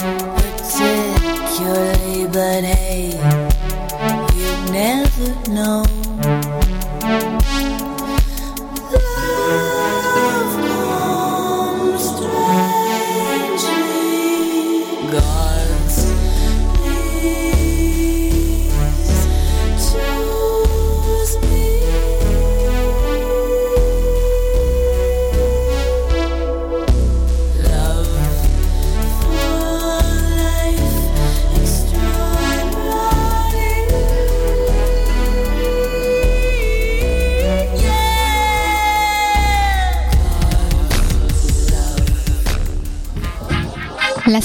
particularly, but hey,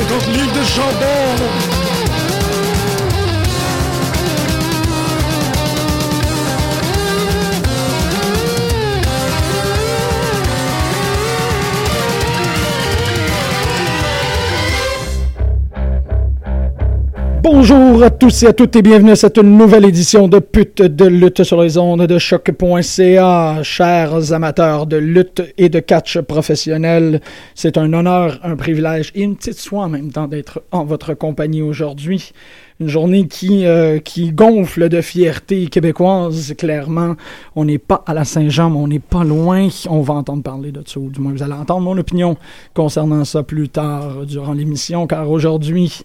livres de chandelle. Bonjour à tous et à toutes et bienvenue à cette nouvelle édition de Pute de lutte sur les ondes de choc.ca. Chers amateurs de lutte et de catch professionnel, c'est un honneur, un privilège et une petite soie en même temps d'être en votre compagnie aujourd'hui. Une journée qui, euh, qui gonfle de fierté québécoise, clairement. On n'est pas à la Saint-Jean, mais on n'est pas loin. On va entendre parler de ça, du moins vous allez entendre mon opinion concernant ça plus tard durant l'émission, car aujourd'hui,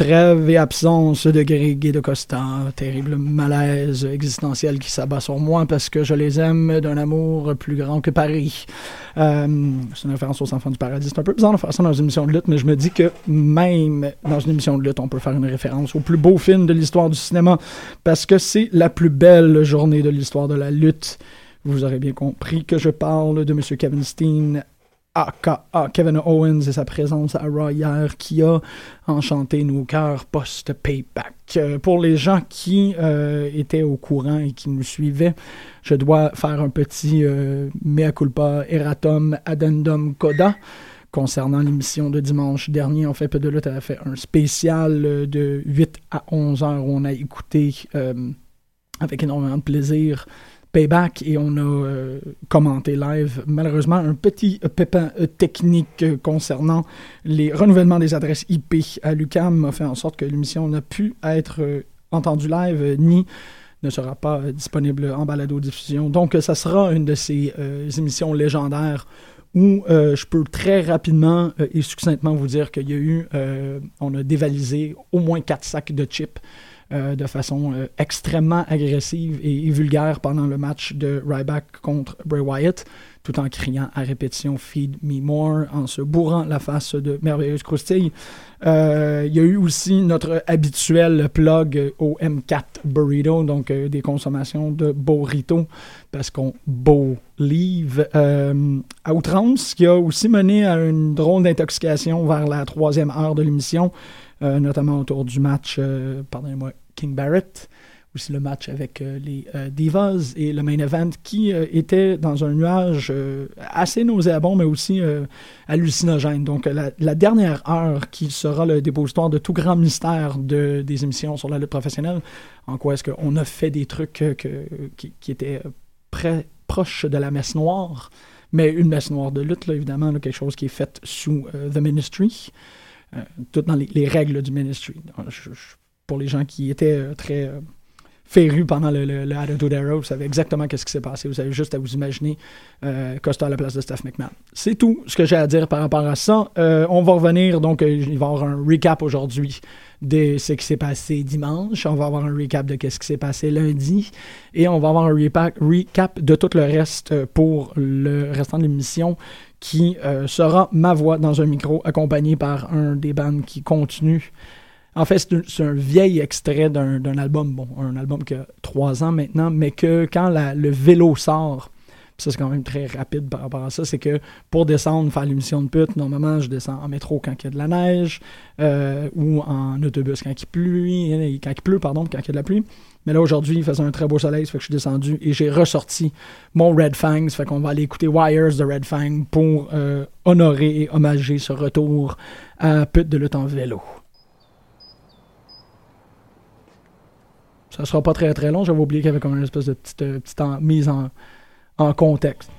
Trêve et absence de Greg et de Costa. Terrible malaise existentiel qui s'abat sur moi parce que je les aime d'un amour plus grand que Paris. Euh, c'est une référence aux enfants du paradis. C'est un peu bizarre de faire ça dans une émission de lutte, mais je me dis que même dans une émission de lutte, on peut faire une référence au plus beau film de l'histoire du cinéma parce que c'est la plus belle journée de l'histoire de la lutte. Vous aurez bien compris que je parle de M. Kevin Steen aka Kevin Owens et sa présence à Raw hier qui a enchanté nos cœurs post-payback. Euh, pour les gens qui euh, étaient au courant et qui nous suivaient, je dois faire un petit euh, mea culpa erratum addendum coda concernant l'émission de dimanche dernier. En fait, Peu de lutte avait fait un spécial de 8 à 11 heures où on a écouté avec énormément de plaisir Payback et on a euh, commenté live. Malheureusement, un petit euh, pépin euh, technique concernant les renouvellements des adresses IP à l'UCAM a fait en sorte que l'émission n'a pu être entendue live ni ne sera pas disponible en balado-diffusion. Donc, ça sera une de ces émissions légendaires où je peux très rapidement et succinctement vous dire qu'il y a eu, on a dévalisé au moins quatre sacs de chips euh, de façon euh, extrêmement agressive et, vulgaire pendant le match de Ryback contre Bray Wyatt, tout en criant à répétition Feed Me More, en se bourrant la face de merveilleuse croustille. Euh, Il y a eu aussi notre habituel plug au M4 Burrito, donc des consommations de burrito, parce qu'on euh, à outrance, qui a aussi mené à une drôle d'intoxication vers la troisième heure de l'émission, notamment autour du match, euh, pardonnez-moi, King Barrett, aussi le match avec euh, les euh, Divas et le main event qui euh, était dans un nuage euh, assez nauséabond, mais aussi euh, hallucinogène. Donc, la, dernière heure qui sera le dépositoire de tout grand mystère de, des émissions sur la lutte professionnelle, en quoi est-ce qu'on a fait des trucs qui, étaient près, proches de la messe noire, mais une messe noire de lutte, là, évidemment, quelque chose qui est fait sous The Ministry, euh, tout dans les, les règles du Ministry. Je- pour les gens qui étaient euh, très euh, férus pendant le, le, le Attitude vous savez exactement qu'est-ce qui s'est passé. Vous avez juste à vous imaginer euh, Costa à la place de Steph McMahon. C'est tout ce que j'ai à dire par rapport à ça. Euh, on va revenir, donc il va y avoir un recap aujourd'hui de ce qui s'est passé dimanche. On va avoir un recap de ce qui s'est passé lundi. Et on va avoir un recap de tout le reste pour le restant de l'émission qui sera ma voix dans un micro accompagné par un des bands qui continue. En fait, c'est un, vieil extrait d'un album, bon, un album qui a trois ans maintenant, mais que quand le vélo sort, ça c'est quand même très rapide par rapport à ça, c'est que pour descendre, faire l'émission de pute, normalement je descends en métro quand il y a de la neige, euh, ou en autobus quand il pleut, quand il pleut, pardon, quand il y a de la pluie. Mais là aujourd'hui, il faisait un très beau soleil, ça fait que je suis descendu et j'ai ressorti mon Red Fang, ça fait qu'on va aller écouter Wires de Red Fang pour euh, honorer et hommager ce retour à pute de lutte en vélo. Ça sera pas très très long. J'avais oublié qu'il y avait comme une espèce de petite, euh, petite mise en, en contexte.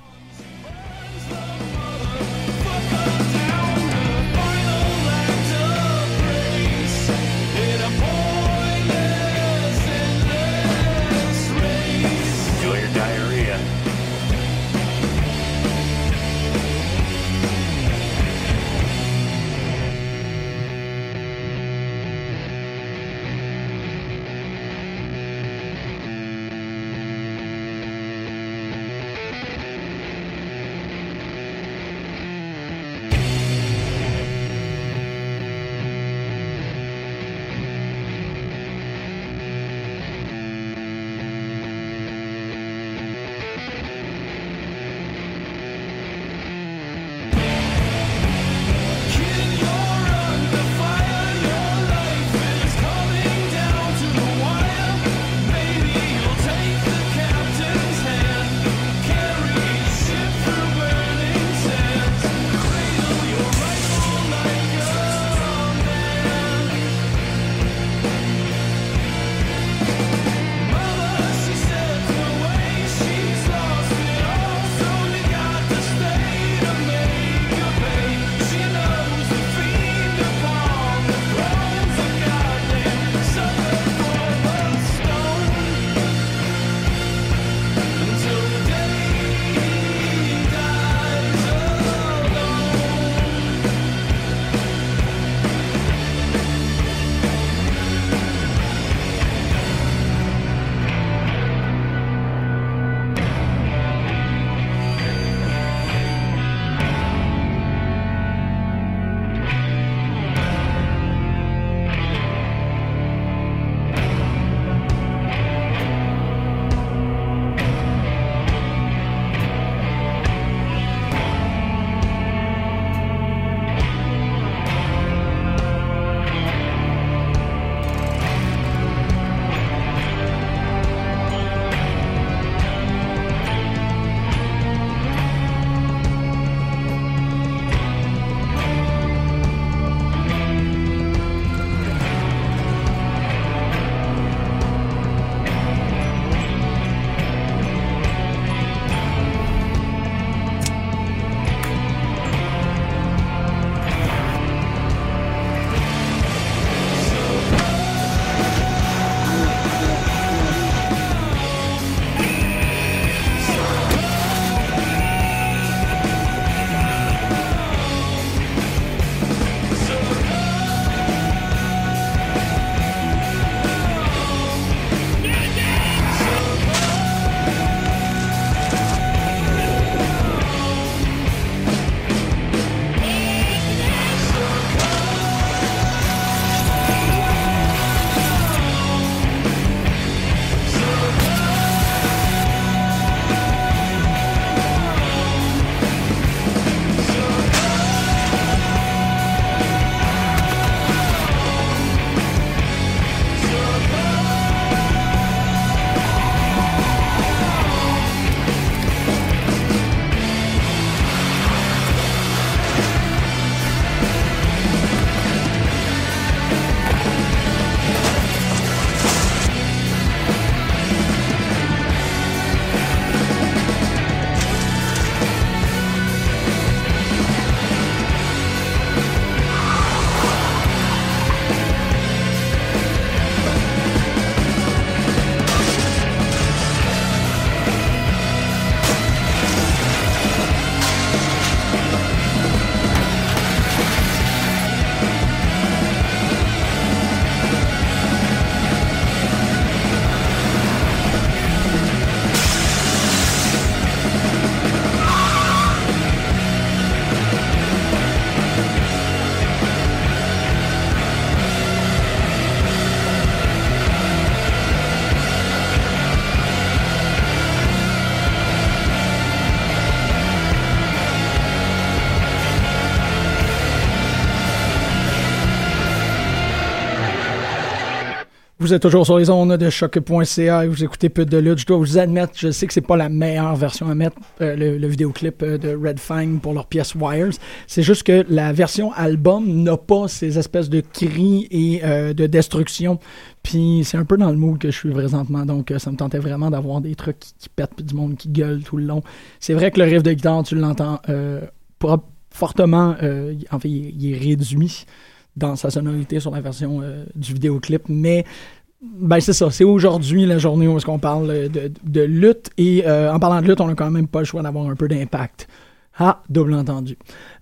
Vous êtes toujours sur les ondes de choc.ca et vous écoutez peu de lutte. Je dois vous admettre, je sais que c'est pas la meilleure version à mettre, euh, le, le vidéoclip euh, de Red Fang pour leur pièce Wires. C'est juste que la version album n'a pas ces espèces de cris et euh, de destruction. Puis c'est un peu dans le mood que je suis présentement, donc ça me tentait vraiment d'avoir des trucs qui, pètent puis du monde qui gueule tout le long. C'est vrai que le riff de guitare, tu l'entends fortement, en fait, il, il est réduit dans sa sonorité sur la version euh, du vidéoclip, mais ben c'est ça, c'est aujourd'hui la journée où est-ce qu'on parle euh, de, lutte et euh, en parlant de lutte, on a quand même pas le choix d'avoir un peu d'impact. Ah, double entendu.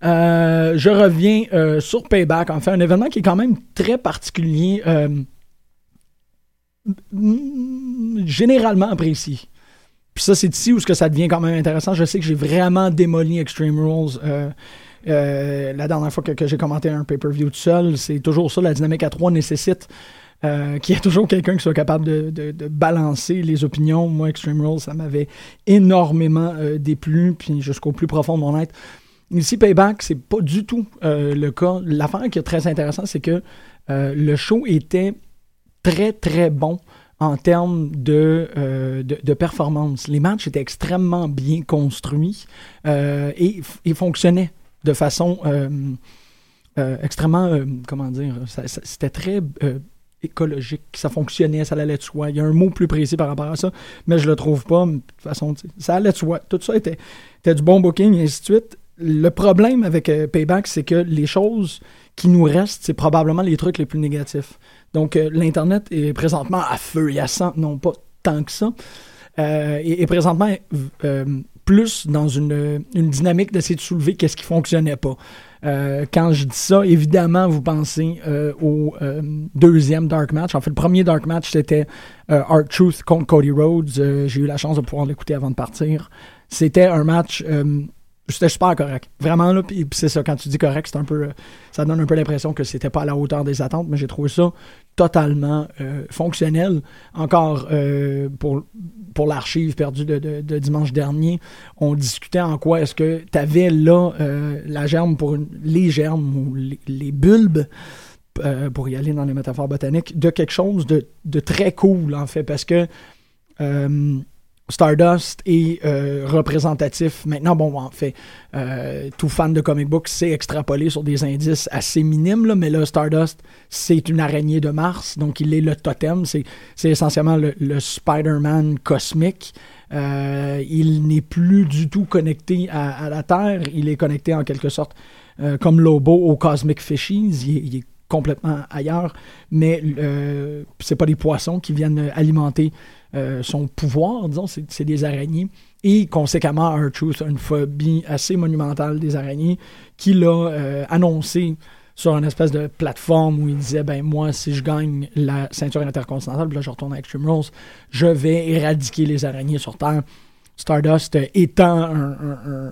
Euh, je reviens sur Payback, en fait, un événement qui est quand même très particulier, généralement apprécié. Puis ça, c'est ici où ce que ça devient quand même intéressant. Je sais que j'ai vraiment démoli Extreme Rules euh, la dernière fois que, j'ai commenté un pay-per-view tout seul. C'est toujours ça, la dynamique à 3 nécessite euh, qu'il y ait toujours quelqu'un qui soit capable de, balancer les opinions. Moi, Extreme Rules, ça m'avait énormément euh, déplu, puis jusqu'au plus profond de mon être. Ici, Payback, c'est pas du tout le cas. L'affaire qui est très intéressante, c'est que le show était très, très bon en termes de, de, performance. Les matchs étaient extrêmement bien construits et fonctionnaient de façon euh, euh, extrêmement, euh, comment dire, c'était très écologique, ça fonctionnait, ça allait de soi. Il y a un mot plus précis par rapport à ça, mais je le trouve pas. De toute façon, ça allait de soi. Tout ça était, était du bon booking et ainsi de suite. Le problème avec Payback, c'est que les choses qui nous restent, c'est probablement les trucs les plus négatifs. Donc, l'Internet est présentement à feu et à sang, non pas tant que ça. Et, présentement, plus dans une, dynamique d'essayer de soulever qu'est-ce qui fonctionnait pas. Euh, quand je dis ça, évidemment, vous pensez euh, au euh, deuxième Dark Match. En fait, le premier Dark Match, c'était Art Truth contre Cody Rhodes. J'ai eu la chance de pouvoir l'écouter avant de partir. C'était un match... c'était super correct. Vraiment, là, puis c'est ça, quand tu dis correct, c'est un peu, euh, ça donne un peu l'impression que c'était pas à la hauteur des attentes, mais j'ai trouvé ça totalement euh, fonctionnel. Encore, euh, pour, pour l'archive perdue de, de- dimanche dernier, on discutait en quoi est-ce que tu avais là la germe pour les germes ou les, les bulbes, pour y aller dans les métaphores botaniques, de quelque chose de, de très cool, en fait, parce que Stardust est euh, représentatif. Maintenant, bon, en fait, euh, tout fan de comic book sait extrapoler sur des indices assez minimes, là, mais là, Stardust, c'est une araignée de Mars, donc il est le totem. C'est, essentiellement le, Spider-Man cosmique. Euh, il n'est plus du tout connecté à, la Terre. Il est connecté en quelque sorte, comme Lobo, aux Cosmic Fishies. Il est complètement ailleurs, mais euh, c'est pas des poissons qui viennent alimenter euh, son pouvoir, disons, c'est des araignées. Et conséquemment, R-Truth a une phobie assez monumentale des araignées qu'il a euh, annoncé sur une espèce de plateforme où il disait ben moi si je gagne la ceinture intercontinentale puis là je retourne à Extreme Rules je vais éradiquer les araignées sur Terre Stardust euh, étant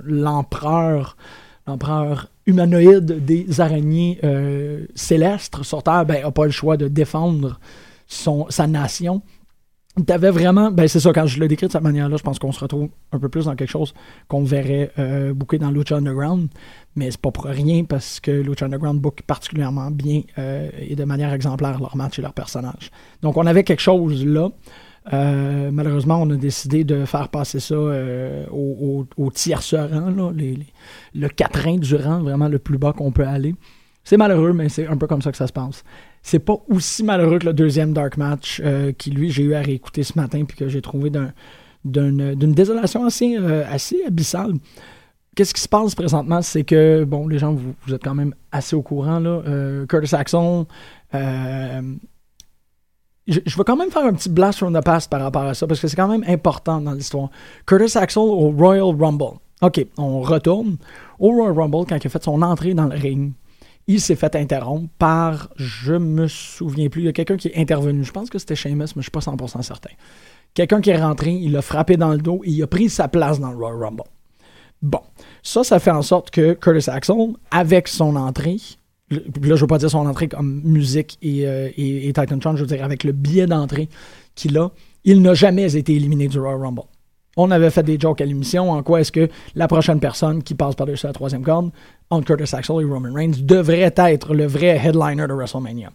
l'empereur l'empereur humanoïde des araignées euh, célestes sur Terre ben a pas le choix de défendre son, sa nation T'avais vraiment, ben c'est ça, quand je le décris de cette manière-là, je pense qu'on se retrouve un peu plus dans quelque chose qu'on verrait euh, booker dans Lucha Underground, mais c'est pas pour rien parce que Lucha Underground book particulièrement bien euh, et de manière exemplaire leurs matchs et leurs personnages. Donc on avait quelque chose là. Euh, malheureusement, on a décidé de faire passer ça euh, au, au, au là, le quatrain du rang, vraiment le plus bas qu'on peut aller. C'est malheureux, mais c'est un peu comme ça que ça se passe. C'est pas aussi malheureux que le deuxième Dark Match euh, qui, lui, j'ai eu à réécouter ce matin puis que j'ai trouvé d'un- d'un- d'une désolation assez, abyssale. Qu'est-ce qui se passe présentement? C'est que, bon, les gens, vous, vous êtes quand même assez au courant, là. Curtis euh, je, vais quand même faire un petit blast from the past par rapport à ça, parce que c'est quand même important dans l'histoire. Curtis Axel au Royal Rumble. OK, on retourne. Au Royal Rumble, quand il a fait son entrée dans le ring, il s'est fait interrompre par, je me souviens plus, il y a quelqu'un qui est intervenu. Je pense que c'était Sheamus, mais je suis pas 100% certain. Quelqu'un qui est rentré, il l'a frappé dans le dos et il a pris sa place dans le Royal Rumble. Bon, ça, ça fait en sorte que Curtis Axel, avec son entrée, là, je veux pas dire son entrée comme musique et, euh, et, Titan Tron, je veux dire avec le billet d'entrée qu'il a, il n'a jamais été éliminé du Royal Rumble. On avait fait des jokes à l'émission en quoi est-ce que la prochaine personne qui passe par-dessus la troisième corde, entre Curtis Axel et Roman Reigns, devrait être le vrai headliner de WrestleMania.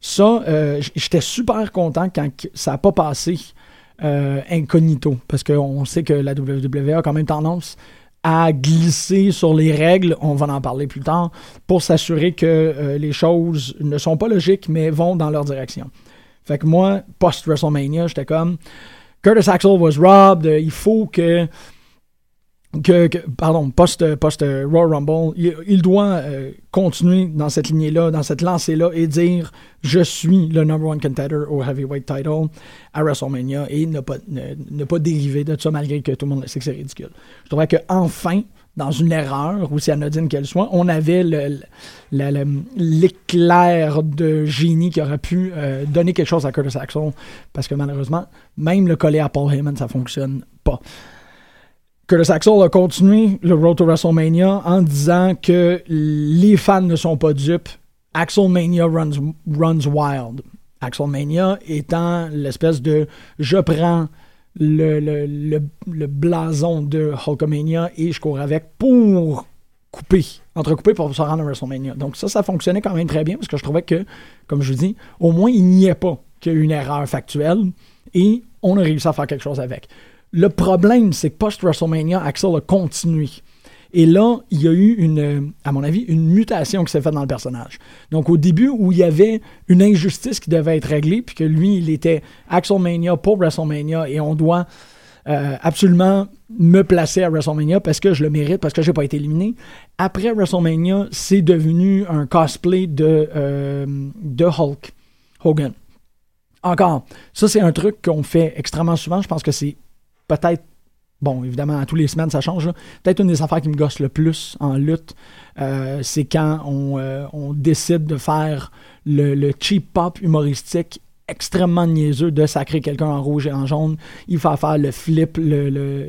Ça, euh, j'étais super content quand ça n'a pas passé euh, incognito, parce qu'on sait que la WWE a quand même tendance à glisser sur les règles, on va en parler plus tard, pour s'assurer que euh, les choses ne sont pas logiques, mais vont dans leur direction. Fait que moi, post-WrestleMania, j'étais comme Curtis Axel was robbed, euh, il faut que que, pardon, post, post euh, Rumble, il, doit euh, continuer dans cette lignée-là, dans cette lancée-là et dire je suis le number one contender au heavyweight title à WrestleMania et ne pas, ne, pas dériver de ça malgré que tout le monde sait que c'est ridicule. Je trouvais que enfin, dans une erreur, aussi anodine qu'elle soit, on avait l'éclair de génie qui aurait pu euh, donner quelque chose à Curtis Axel parce que malheureusement, même le coller à Paul Heyman, ça fonctionne pas. Curtis Axel a continué le Road to WrestleMania en disant que les fans ne sont pas dupes. Axelmania runs, runs wild. Axelmania étant l'espèce de je prends le, blason de Hulkamania et je cours avec pour couper, entrecouper pour se rendre à WrestleMania. Donc ça, ça fonctionnait quand même très bien parce que je trouvais que, comme je vous dis, au moins il n'y pas a eu une erreur factuelle et on a réussi à faire quelque chose avec. Le problème, c'est que post-WrestleMania, Axel a continué. Et là, il y a eu une, à mon avis, une mutation qui s'est faite dans le personnage. Donc, au début, où il y avait une injustice qui devait être réglée, puis que lui, il était Axelmania pour WrestleMania, et on doit euh, absolument me placer à WrestleMania parce que je le mérite, parce que j'ai pas été éliminé. Après WrestleMania, c'est devenu un cosplay de, euh, de Hulk Hogan. Encore, ça c'est un truc qu'on fait extrêmement souvent. Je pense que c'est peut-être, bon, évidemment, à tous les semaines ça change. Peut-être une des affaires qui me gosse le plus en lutte, euh, c'est quand on, euh, on décide de faire le, cheap pop humoristique extrêmement niaiseux de sacrer quelqu'un en rouge et en jaune. Il va faire le flip, le, le,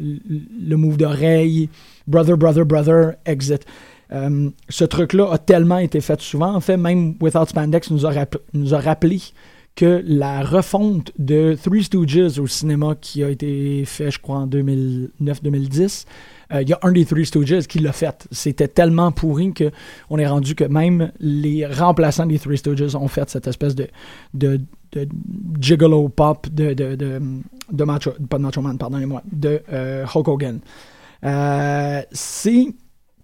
le move d'oreille, brother, brother, brother, exit. Euh, ce truc-là a tellement été fait souvent. En fait, même Without Spandex nous a, rapp- nous a rappelé que la refonte de Three Stooges au cinéma qui a été fait, je crois, en 2009-2010, euh, il y a un des Three Stooges qui l'a fait. C'était tellement pourri que on est rendu que même les remplaçants des Three Stooges ont fait cette espèce de, de, de gigolo pop de, de, de, Macho, pas Macho Man, pardonnez-moi, de euh, Hulk Hogan. Euh, c'est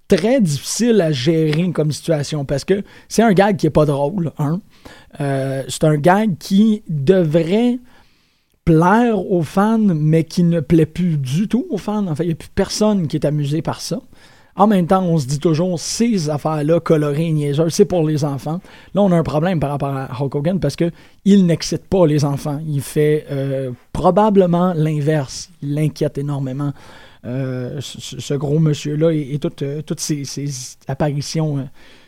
très difficile à gérer comme situation parce que c'est un gag qui est pas drôle, un. Euh, c'est un gag qui devrait plaire aux fans, mais qui ne plaît plus du tout aux fans. En fait, il n'y a plus personne qui est amusé par ça. En même temps, on se dit toujours, ces affaires-là, colorées et niaiseuses, c'est pour les enfants. Là, on a un problème par rapport à Hulk Hogan parce que il n'excite pas les enfants. Il fait euh, probablement l'inverse. Il l'inquiète énormément. Euh, ce, gros monsieur-là et, toutes, toutes apparitions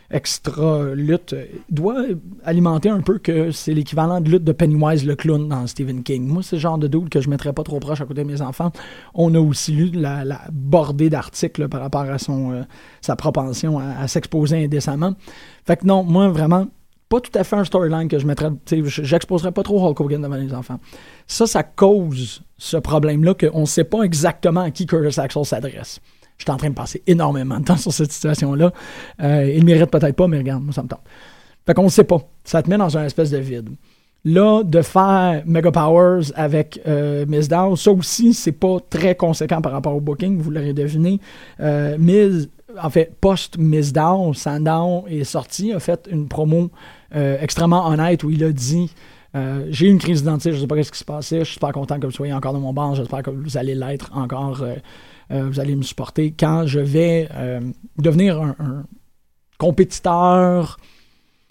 extra lutte doit alimenter un peu que c'est l'équivalent de lutte de Pennywise le clown dans Stephen King. Moi, c'est le genre de doute que je mettrais pas trop proche à côté de mes enfants. On a aussi lu la, bordée d'articles par rapport à euh, sa propension à, s'exposer indécemment. Fait que non, moi vraiment pas tout à fait un storyline que je mettrais, j'exposerais pas trop Hulk Hogan devant les enfants. Ça, ça cause ce problème-là qu'on ne sait pas exactement à qui Curtis Axel s'adresse. Je suis en train de passer énormément de temps sur cette situation-là. Euh, il mérite peut-être pas, mais regarde, moi, ça me tente. Fait qu'on ne sait pas. Ça te met dans un espèce de vide. Là, de faire Mega Powers avec euh, Miss Dow, ça aussi, c'est pas très conséquent par rapport au booking, vous l'aurez deviné. Euh, Miz, en fait, post-Miss Down, Sandown est sorti, a fait une promo euh, extrêmement honnête où il a dit euh, J'ai une crise d'identité, je sais pas ce qui se passait, je suis super content que vous soyez encore dans mon banc, j'espère que vous allez l'être encore, euh, vous allez me supporter quand je vais euh, devenir un, compétiteur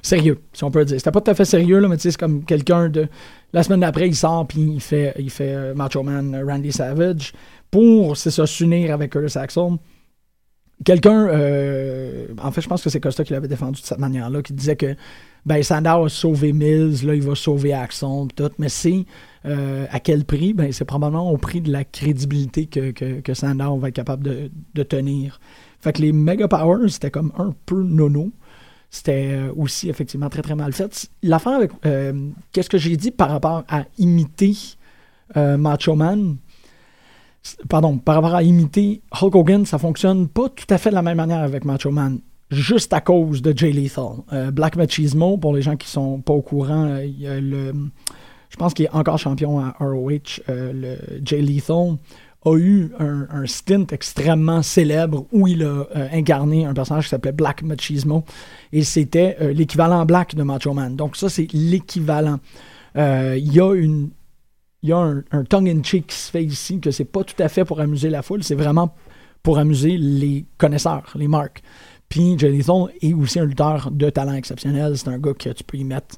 sérieux, si on peut dire. C'était pas tout à fait sérieux, là, mais c'est comme quelqu'un de. La semaine d'après, il sort puis il fait, il fait euh, Macho Man euh, Randy Savage pour, c'est ça, s'unir avec Curtis Axel. Quelqu'un, euh, en fait, je pense que c'est Costa qui l'avait défendu de cette manière-là, qui disait que ben, Sandow a sauvé Mills, là, il va sauver Axel, tout, mais c'est euh, à quel prix? Ben, c'est probablement au prix de la crédibilité que, que, va être capable de, tenir. Fait que les Mega Powers, c'était comme un peu nono. C'était euh, aussi effectivement très très mal fait. L'affaire avec euh, qu'est-ce que j'ai dit par rapport à imiter Macho Man, pardon, par rapport à imiter Hulk Hogan, ça fonctionne pas tout à fait de la même manière avec Macho Man. juste à cause de Jay Lethal. Black Machismo, pour les gens qui sont pas au courant, il y a le, je pense qu'il est encore champion à ROH, euh, le Jay Lethal a eu un, stint extrêmement célèbre où il a euh, incarné un personnage qui s'appelait Black Machismo et c'était euh, l'équivalent black de Macho Man. Donc ça, c'est l'équivalent. Il y a une il y a un, tongue-in-cheek qui se fait ici, que c'est pas tout à fait pour amuser la foule, c'est vraiment pour amuser les connaisseurs, les marques. Puis Jay Lethal est aussi un lutteur de talent exceptionnel. C'est un gars que tu peux y mettre.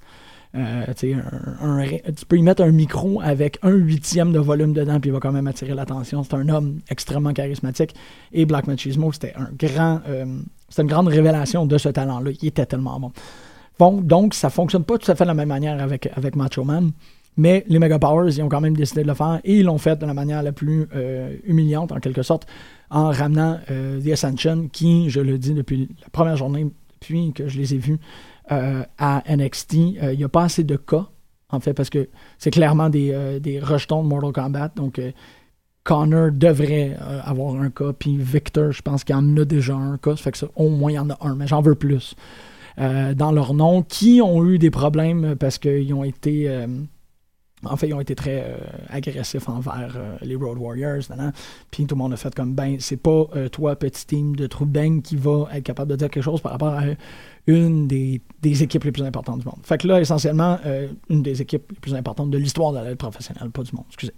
Euh, tu peux y mettre un micro avec un huitième de volume dedans, puis il va quand même attirer l'attention. C'est un homme extrêmement charismatique. Et Black Machismo, c'était un grand, euh, une grande révélation de ce talent-là. Il était tellement bon. Bon, donc, ça fonctionne pas tout à fait de la même manière avec, avec Macho Man. Mais les Mega Powers, ils ont quand même décidé de le faire et ils l'ont fait de la manière la plus euh, humiliante, en quelque sorte, en ramenant euh, The Ascension, qui, je le dis depuis la première journée, depuis que je les ai vus à NXT, euh, il n'y a pas assez de cas, en fait, parce que c'est clairement des, euh, des rejetons de Mortal Kombat. Donc, euh, Connor devrait euh, avoir un cas, puis Victor, je pense qu'il en a déjà un cas. Ça fait que ça, au moins, il y en a un, mais j'en veux plus. Euh, dans leur nom, qui ont eu des problèmes parce qu'ils ont été. euh, en fait, ils ont été très euh, agressifs envers euh, les Road Warriors. Puis tout le monde a fait comme ben, c'est pas euh, toi, petit team de Troubeng, qui va être capable de dire quelque chose par rapport à une des, des équipes les plus importantes du monde. Fait que là, essentiellement, une des équipes les plus importantes de l'histoire de la professionnelle, pas du monde, excusez.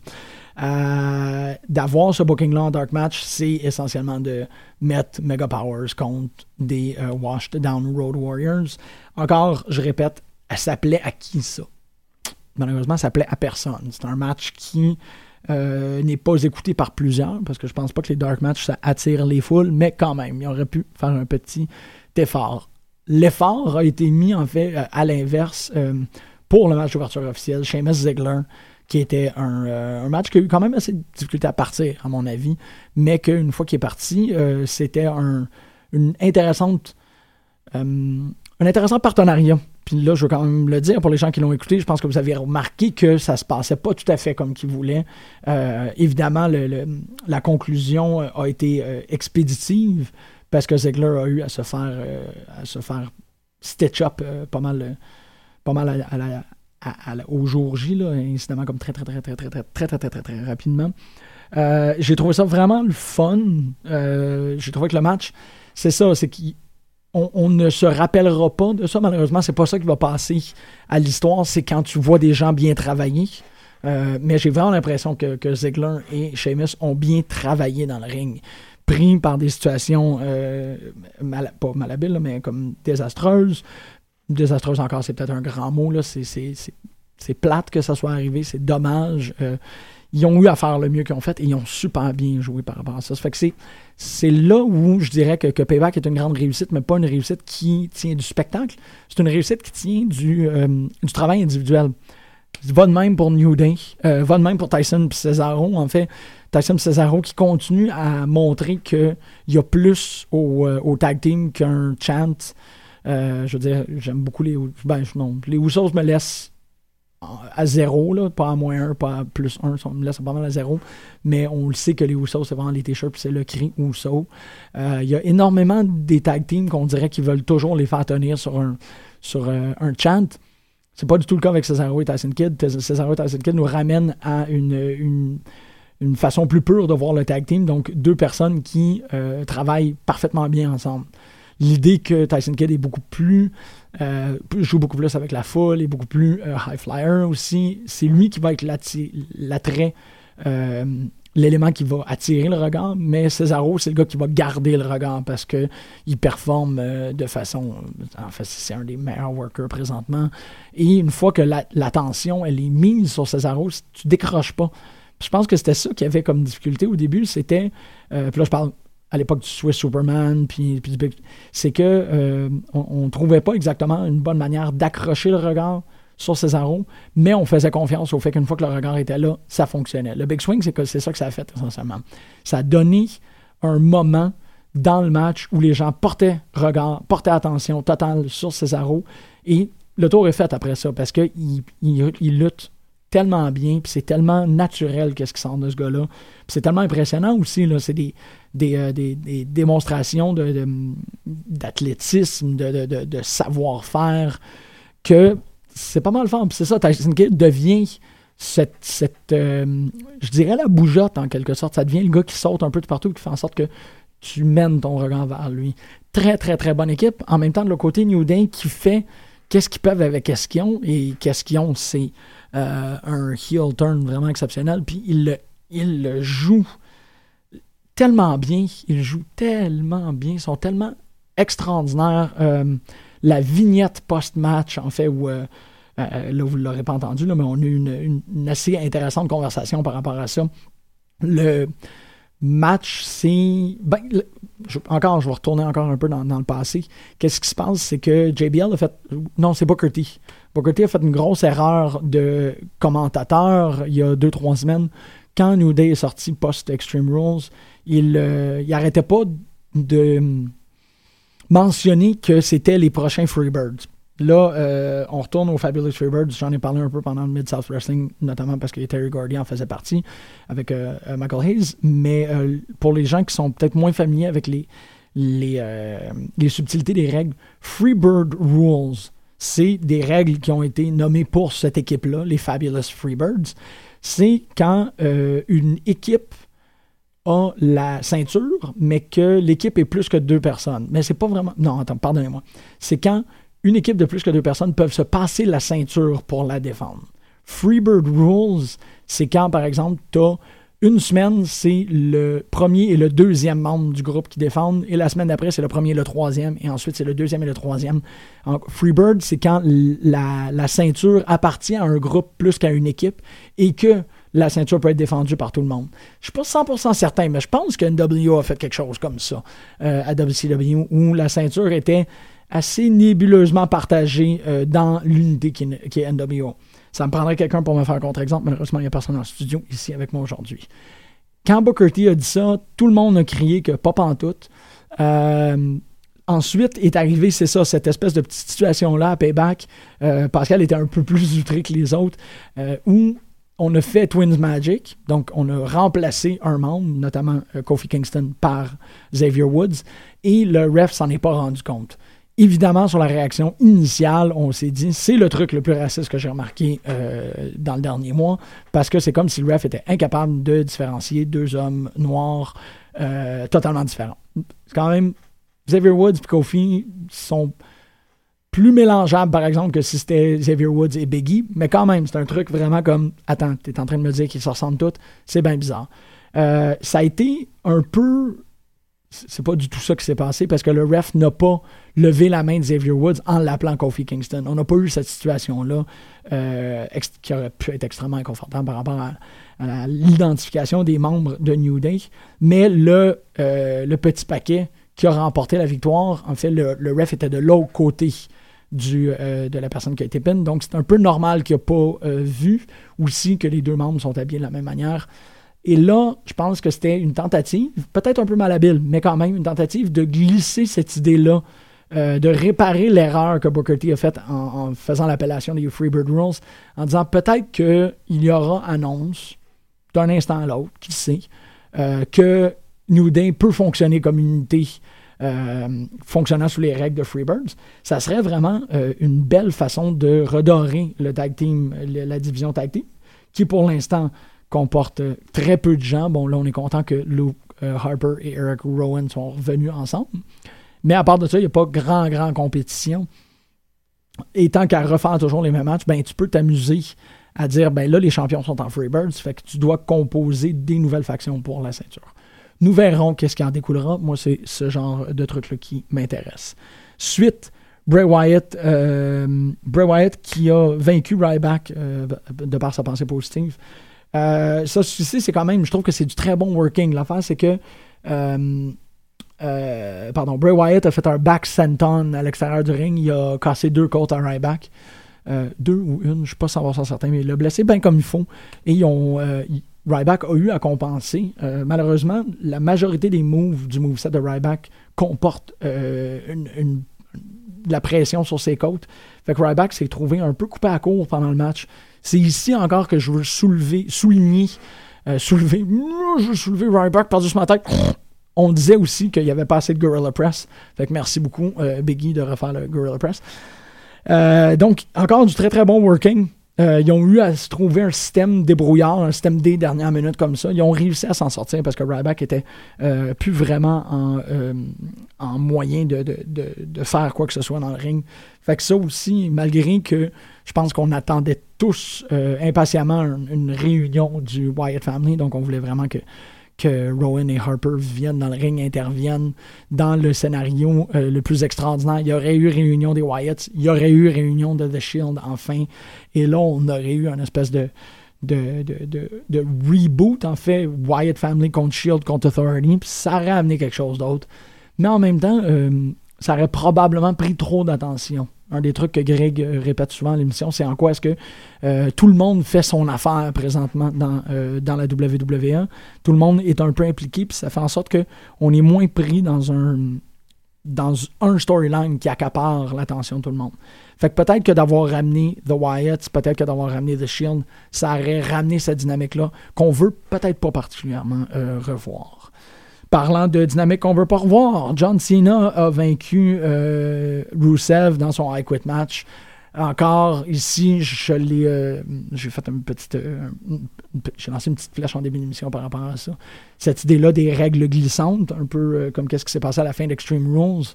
D'avoir ce booking-là en Dark Match, c'est essentiellement de mettre Mega Powers contre des Washed Down Road Warriors. Encore, je répète, elle s'appelait à qui ça? Malheureusement, ça plaît à personne. C'est un match qui euh, n'est pas écouté par plusieurs, parce que je pense pas que les dark matchs, ça attire les foules, mais quand même, il aurait pu faire un petit effort. L'effort a été mis, en fait, euh, à l'inverse euh, pour le match d'ouverture officiel, Sheamus Ziggler, qui était un, match qui a eu quand même assez de difficulté à partir, à mon avis, mais qu'une fois qu'il est parti, c'était un, un intéressant partenariat. Puis là, je veux quand même le dire pour les gens qui l'ont écouté, je pense que vous avez remarqué que ça se passait pas tout à fait comme qu'ils voulaient. Euh, évidemment, la conclusion euh, a été euh, expéditive parce que Ziegler a eu à se faire, euh, à se faire stitch up pas mal, pas mal au jour J, là, incidemment comme très très très très très très très très très très, très rapidement. J'ai trouvé ça vraiment le fun. J'ai trouvé que le match, c'est ça, c'est qu'il on, ne se rappellera pas de ça. Malheureusement, c'est pas ça qui va passer à l'histoire. C'est quand tu vois des gens bien travailler. Euh, mais j'ai vraiment l'impression que, Ziggler et Sheamus ont bien travaillé dans le ring. Pris par des situations, euh, pas malhabiles, mais comme désastreuses. Désastreuse encore, c'est peut-être un grand mot. c'est plate que ça soit arrivé. C'est dommage. Euh, ils ont eu à faire le mieux qu'ils ont fait et ils ont super bien joué par rapport à ça. C'est là où je dirais que, que Payback est une grande réussite, mais pas une réussite qui tient du spectacle. C'est une réussite qui tient du, euh, travail individuel. Va de même pour New Day, euh, va de même pour Tyson et Cesaro. En fait, Tyson Cesaro qui continue à montrer qu'il y a plus au, euh, au tag team qu'un chant. Euh, je veux dire, j'aime beaucoup les. Ben, non, les Usos me laissent à zéro, là, pas à moins un, pas à plus un, ça me laisse pas mal à zéro. Mais on le sait que les Usos, c'est vraiment les t-shirts, c'est le cri Uso. Euh, Il y a énormément des tag teams qu'on dirait qu'ils veulent toujours les faire tenir sur un, sur, euh, un chant. C'est pas du tout le cas avec Cesaro et Tyson Kidd. Cesaro et Tyson Kidd nous ramènent à une, une, une façon plus pure de voir le tag team. Donc, deux personnes qui euh, travaillent parfaitement bien ensemble. L'idée que Tyson Kidd est beaucoup plus euh, joue beaucoup plus avec la foule, est beaucoup plus euh, high flyer aussi. C'est lui qui va être l'attrait, euh, l'élément qui va attirer le regard, mais Cesaro, c'est le gars qui va garder le regard parce que il performe de façon. En fait, c'est un des meilleurs workers présentement. Et une fois que la- l'attention elle est mise sur Cesaro, tu décroches pas. Je pense que c'était ça qu'il y avait comme difficulté au début, c'était. puis là, je parle à l'époque du Swiss Superman, puis, c'est que euh, on, on trouvait pas exactement une bonne manière d'accrocher le regard sur Cesaro, mais on faisait confiance au fait qu'une fois que le regard était là, ça fonctionnait. Le Big Swing, c'est que c'est ça que ça a fait essentiellement. Ça a donné un moment dans le match où les gens portaient regard, portaient attention totale sur Cesaro, et le tour est fait après ça parce qu'il il, lutte tellement bien, puis c'est tellement naturel qu'est-ce qui sort de ce gars-là. C'est tellement impressionnant aussi, là. C'est des, des, euh, des- démonstrations d'athlétisme, de, de, de- savoir-faire, que c'est pas mal fort. C'est ça, Tyson Kidd devient cette, euh, je dirais la bougeotte en quelque sorte. Ça devient le gars qui saute un peu de partout, qui fait en sorte que tu mènes ton regard vers lui. Très, très, très bonne équipe. En même temps, de le côté New Day qui fait qu'est-ce qu'ils peuvent avec qu'est-ce qu'ils ont. Et qu'est-ce qu'ils ont, c'est euh, un heel turn vraiment exceptionnel. Puis il le, il le joue tellement bien. Ils jouent tellement bien. Ils sont tellement extraordinaires. Euh, la vignette post-match, en fait, où. euh, euh, là, vous ne l'aurez pas entendu, là, mais on a eu une, assez intéressante conversation par rapport à ça. Le match, c'est. Ben, encore, je vais retourner encore un peu dans, dans le passé. Qu'est-ce qui se passe? C'est que JBL a fait. Non, c'est Booker T. Booker T a fait une grosse erreur de commentateur il y a deux, trois semaines. Quand New Day est sorti post-Extreme Rules, il, euh, il arrêtait pas de mentionner que c'était les prochains Freebirds. Là, euh, on retourne aux Fabulous Freebirds. J'en ai parlé un peu pendant le Mid-South Wrestling, notamment parce que Terry Gordy en faisait partie avec euh, euh, Michael Hayes. Mais euh, pour les gens qui sont peut-être moins familiers avec les, les, euh, subtilités des règles, Freebird Rules, c'est des règles qui ont été nommées pour cette équipe-là, les Fabulous Freebirds. C'est quand euh, une équipe a la ceinture, mais que l'équipe est plus que deux personnes. Mais c'est pas vraiment. Non, attends, pardonnez-moi. C'est quand une équipe de plus que deux personnes peuvent se passer la ceinture pour la défendre. Freebird Rules, c'est quand, par exemple, tu as une semaine, c'est le premier et le deuxième membre du groupe qui défendent, et la semaine d'après, c'est le premier et le troisième, et ensuite, c'est le deuxième et le troisième. Freebird, c'est quand la ceinture appartient à un groupe plus qu'à une équipe, et que la ceinture peut être défendue par tout le monde. Je suis pas 100% certain, mais je pense que NWO a fait quelque chose comme ça euh, à WCW, où la ceinture était assez nébuleusement partagée euh, dans l'unité qui, est- qui est NWO. Ça me prendrait quelqu'un pour me faire un contre-exemple. Malheureusement, il n'y a personne en studio ici avec moi aujourd'hui. Quand Booker T a dit ça, tout le monde a crié que pas pantoute. Euh, ensuite est arrivé, c'est ça, cette espèce de petite situation-là à Payback. Euh, Pascal était un peu plus outré que les autres, euh, où on a fait Twins Magic, donc on a remplacé un membre, notamment euh, Kofi Kingston, par Xavier Woods, et le ref s'en est pas rendu compte. Évidemment, sur la réaction initiale, on s'est dit, c'est le truc le plus raciste que j'ai remarqué euh, dans le dernier mois, parce que c'est comme si le ref était incapable de différencier deux hommes noirs euh, totalement différents. C'est quand même, Xavier Woods et Kofi sont plus mélangeables, par exemple, que si c'était Xavier Woods et Biggie, mais quand même, c'est un truc vraiment comme, attends, t'es en train de me dire qu'ils se ressemblent tous, c'est bien bizarre. Euh, ça a été un peu c'est pas du tout ça qui s'est passé parce que le ref n'a pas levé la main de Xavier Woods en l'appelant Kofi Kingston. On n'a pas eu cette situation-là euh, qui aurait pu être extrêmement inconfortable par rapport à, l'identification des membres de New Day. Mais le, euh, le petit paquet qui a remporté la victoire, en fait, le, le ref était de l'autre côté du, euh, de la personne qui a été pin. Donc, c'est un peu normal qu'il n'a pas euh, vu aussi que les deux membres sont habillés de la même manière. Et là, je pense que c'était une tentative, peut-être un peu malhabile, mais quand même une tentative de glisser cette idée-là, euh, de réparer l'erreur que Booker T a faite en, faisant l'appellation des Freebird Rules, en disant peut-être qu'il y aura annonce d'un instant à l'autre, qui sait, que New Day peut fonctionner comme unité fonctionnant sous les règles de Freebirds. Ça serait vraiment euh, une belle façon de redorer le tag team, la division tag team, qui pour l'instant comporte très peu de gens. Bon, là, on est content que Luke euh, Harper et Eric Rowan sont revenus ensemble. Mais à part de ça, il n'y a pas grand, grand compétition. Et tant qu'à refaire toujours les mêmes matchs, ben, tu peux t'amuser à dire, ben là, les champions sont en Freebirds, fait que tu dois composer des nouvelles factions pour la ceinture. Nous verrons qu'est-ce qui en découlera. Moi, c'est ce genre de truc-là qui m'intéresse. Suite, Bray Wyatt, euh, Bray Wyatt qui a vaincu Ryback euh, de par sa pensée positive. Euh, ça, c'est quand même, je trouve que c'est du très bon working. L'affaire, c'est que, euh, pardon, Bray Wyatt a fait un back senton à l'extérieur du ring. Il a cassé deux côtes à Ryback. Deux ou une, je ne suis pas 100% certain, mais il l'a blessé bien comme il faut. Et ils ont, Ryback a eu à compenser. Euh, malheureusement, la majorité des moves du moveset de Ryback comportent euh, de la pression sur ses côtes. Fait que Ryback s'est trouvé un peu coupé à court pendant le match. c'est ici encore que je veux soulever, souligner, euh, soulever, je veux Ryback par-dessus ma. On disait aussi qu'il n'y avait pas assez de Gorilla Press. Fait que merci beaucoup, Biggie, de refaire le Gorilla Press. Donc, encore du très très bon working. Euh, ils ont eu à se trouver un système débrouillard, un système des dernières minutes comme ça. Ils ont réussi à s'en sortir parce que Ryback était euh, plus vraiment en, euh, en moyen de, faire quoi que ce soit dans le ring. Fait que ça aussi, malgré que je pense qu'on attendait tous impatiemment un- une réunion du Wyatt Family, donc on voulait vraiment que, Rowan et Harper viennent dans le ring, interviennent dans le scénario euh, le plus extraordinaire. Il y aurait eu réunion des Wyatts, il y aurait eu réunion de The Shield enfin, et là on aurait eu une espèce de, de, de, de, de reboot, en fait, Wyatt Family contre Shield contre Authority, puis ça aurait amené quelque chose d'autre. Mais en même temps, euh, ça aurait probablement pris trop d'attention. Un des trucs que Greg euh, répète souvent à l'émission, c'est en quoi est-ce que euh, tout le monde fait son affaire présentement dans, euh, dans la WWE. Tout le monde est un peu impliqué, puis ça fait en sorte que on est moins pris dans un dans un storyline qui accapare l'attention de tout le monde. Fait que peut-être que d'avoir ramené The Wyatts, peut-être que d'avoir ramené The Shield, ça aurait ramené cette dynamique-là qu'on veut peut-être pas particulièrement revoir. Parlant de dynamique qu'on veut pas revoir, John Cena a vaincu euh, Rusev dans son I Quit match. Encore ici, je l'ai, euh, j'ai fait une petite, euh, j'ai lancé une petite flèche en début d'émission par rapport à ça. Cette idée-là des règles glissantes, un peu euh, comme qu'est-ce qui s'est passé à la fin d'Extreme Rules,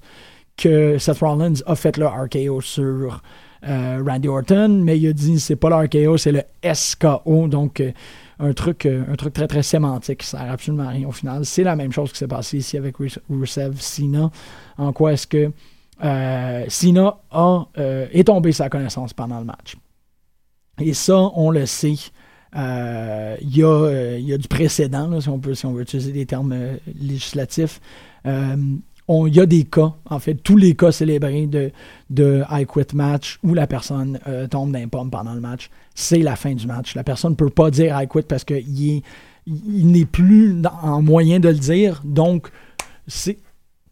que Seth Rollins a fait le RKO sur Randy Orton, mais il a dit c'est pas le RKO, c'est le SKO, donc un truc, euh, un truc très très sémantique qui sert absolument à rien au final. C'est la même chose qui s'est passé ici avec Rus- Rusev Cena. En quoi est-ce que euh, Cena a, euh, est tombé sa connaissance pendant le match. Et ça, on le sait. Il y, y a du précédent, si, on peut, si on veut utiliser des termes législatifs. Il y a des cas, en fait, tous les cas célébrés de, I Quit match où la personne euh, tombe d'un pomme pendant le match, c'est la fin du match. La personne ne peut pas dire I Quit parce qu'il est- il n'est plus en moyen de le dire. Donc,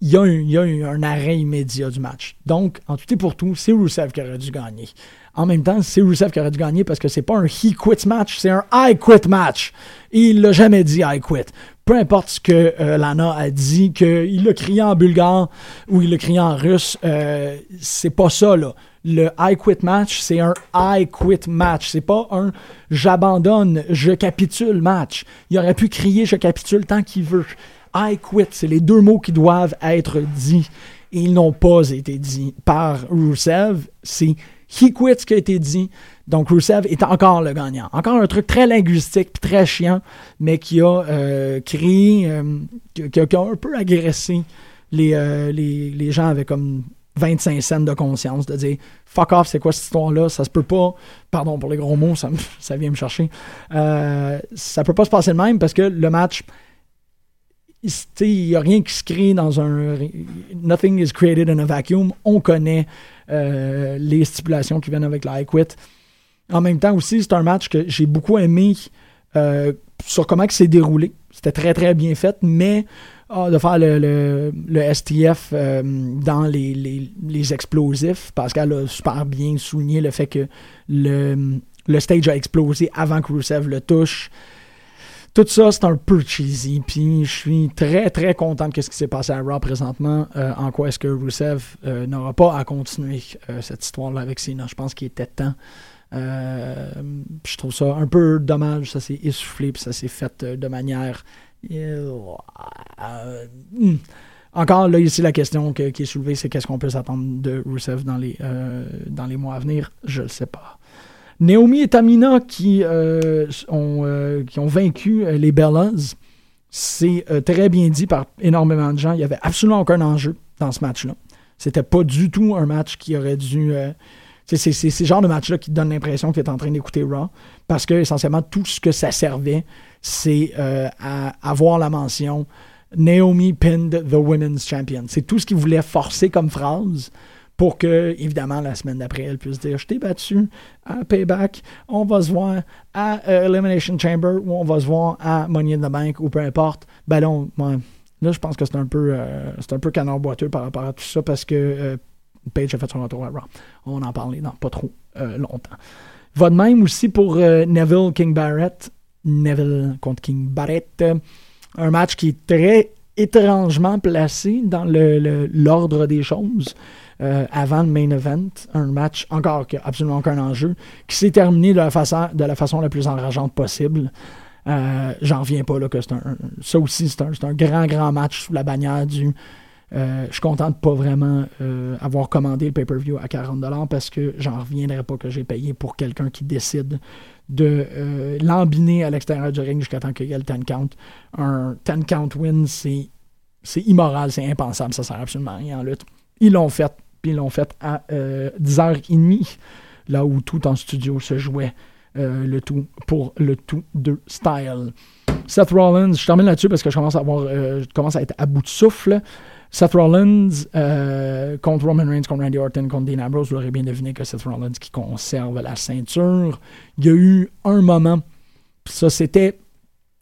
il y a, un, arrêt immédiat du match. Donc, en tout et pour tout, c'est Rusev qui aurait dû gagner. En même temps, c'est Rusev qui aurait dû gagner parce que c'est pas un he quit match, c'est un I quit match. Et il l'a jamais dit I quit. Peu importe ce que euh, Lana a dit, qu'il l'a crié en bulgare ou il l'a crié en russe, euh, c'est pas ça, là. Le I quit match, c'est un I quit match. C'est pas un j'abandonne, je capitule match. Il aurait pu crier je capitule tant qu'il veut. I quit, c'est les deux mots qui doivent être dits. Ils n'ont pas été dits par Rusev. C'est he quit qui a été dit? Donc Rusev est encore le gagnant. Encore un truc très linguistique très chiant, mais qui a euh, créé, euh, qui, a, un peu agressé les, euh, les, les gens avec comme 25 scènes de conscience, de dire fuck off, c'est quoi cette histoire-là, ça se peut pas, pardon pour les gros mots, ça, vient me chercher, euh, ça peut pas se passer de même parce que le match, il n'y a rien qui se crée dans un. Nothing is created in a vacuum. On connaît euh, les stipulations qui viennent avec la I Quit. En même temps aussi, c'est un match que j'ai beaucoup aimé euh, sur comment il s'est déroulé. C'était très très bien fait, mais ah, de faire le, le- STF euh, dans les, les- les explosifs, Pascal a super bien souligné le fait que le, le stage a explosé avant que Rusev le touche. Tout ça, c'est un peu cheesy. Puis je suis très, très content de ce qui s'est passé à Raw présentement. Euh, en quoi est-ce que Rusev euh, n'aura pas à continuer euh, cette histoire-là avec Cena. Je pense qu'il était temps. Je trouve ça un peu dommage. Ça s'est essoufflé, puis ça s'est fait de manière. hmm. Encore là, ici, la question que- qui est soulevée, c'est qu'est-ce qu'on peut s'attendre de Rusev dans les, dans les mois à venir? Je ne le sais pas. Naomi et Tamina qui, euh, ont, euh, ont vaincu euh, les Bellas, c'est très bien dit par énormément de gens. Il n'y avait absolument aucun enjeu dans ce match-là. C'était pas du tout un match qui aurait dû. c'est ce genre de match-là qui te donne l'impression que tu es en train d'écouter Raw. Parce que, essentiellement, tout ce que ça servait, c'est à avoir la mention Naomi pinned the Women's Champion. C'est tout ce qu'ils voulaient forcer comme phrase pour que, évidemment, la semaine d'après, elle puisse dire Je t'ai battu à Payback, on va se voir à euh, Elimination Chamber ou on va se voir à Money in the Bank ou peu importe. Ben là, on- ouais. là je pense que c'est un peu euh, un peu canard boiteux par rapport à tout ça parce que euh, Paige a fait son retour à Raw. On en parlait dans pas trop euh, longtemps. Va de même aussi pour Neville King Barrett. Neville contre King Barrett. Un match qui est très étrangement placé dans le- le- l'ordre des choses. euh, avant le main event, un match encore qui a absolument aucun enjeu, qui s'est terminé de la façon, de la façon la plus enrageante possible. Euh, J'en reviens pas là que c'est un, ça aussi c'est un, un grand grand match sous la bannière du euh, je suis content de pas vraiment avoir commandé le pay-per-view à 40$ parce que j'en reviendrai pas que j'ai payé pour quelqu'un qui décide de euh, l'embiner à l'extérieur du ring jusqu'à temps qu'il y ait le 10 count. Un 10 count win, c'est immoral, c'est impensable, ça sert absolument à rien en lutte. Ils l'ont fait, puis ils l'ont fait à euh, 10h30, là où tout en studio se jouait, euh, le tout pour le tout de style. Seth Rollins, je termine là-dessus parce que je commence à avoir, euh, je commence à être à bout de souffle. Seth Rollins euh, contre Roman Reigns, contre Randy Orton, contre Dean Ambrose, vous l'aurez bien deviné que Seth Rollins qui conserve la ceinture. Il y a eu un moment, ça c'était,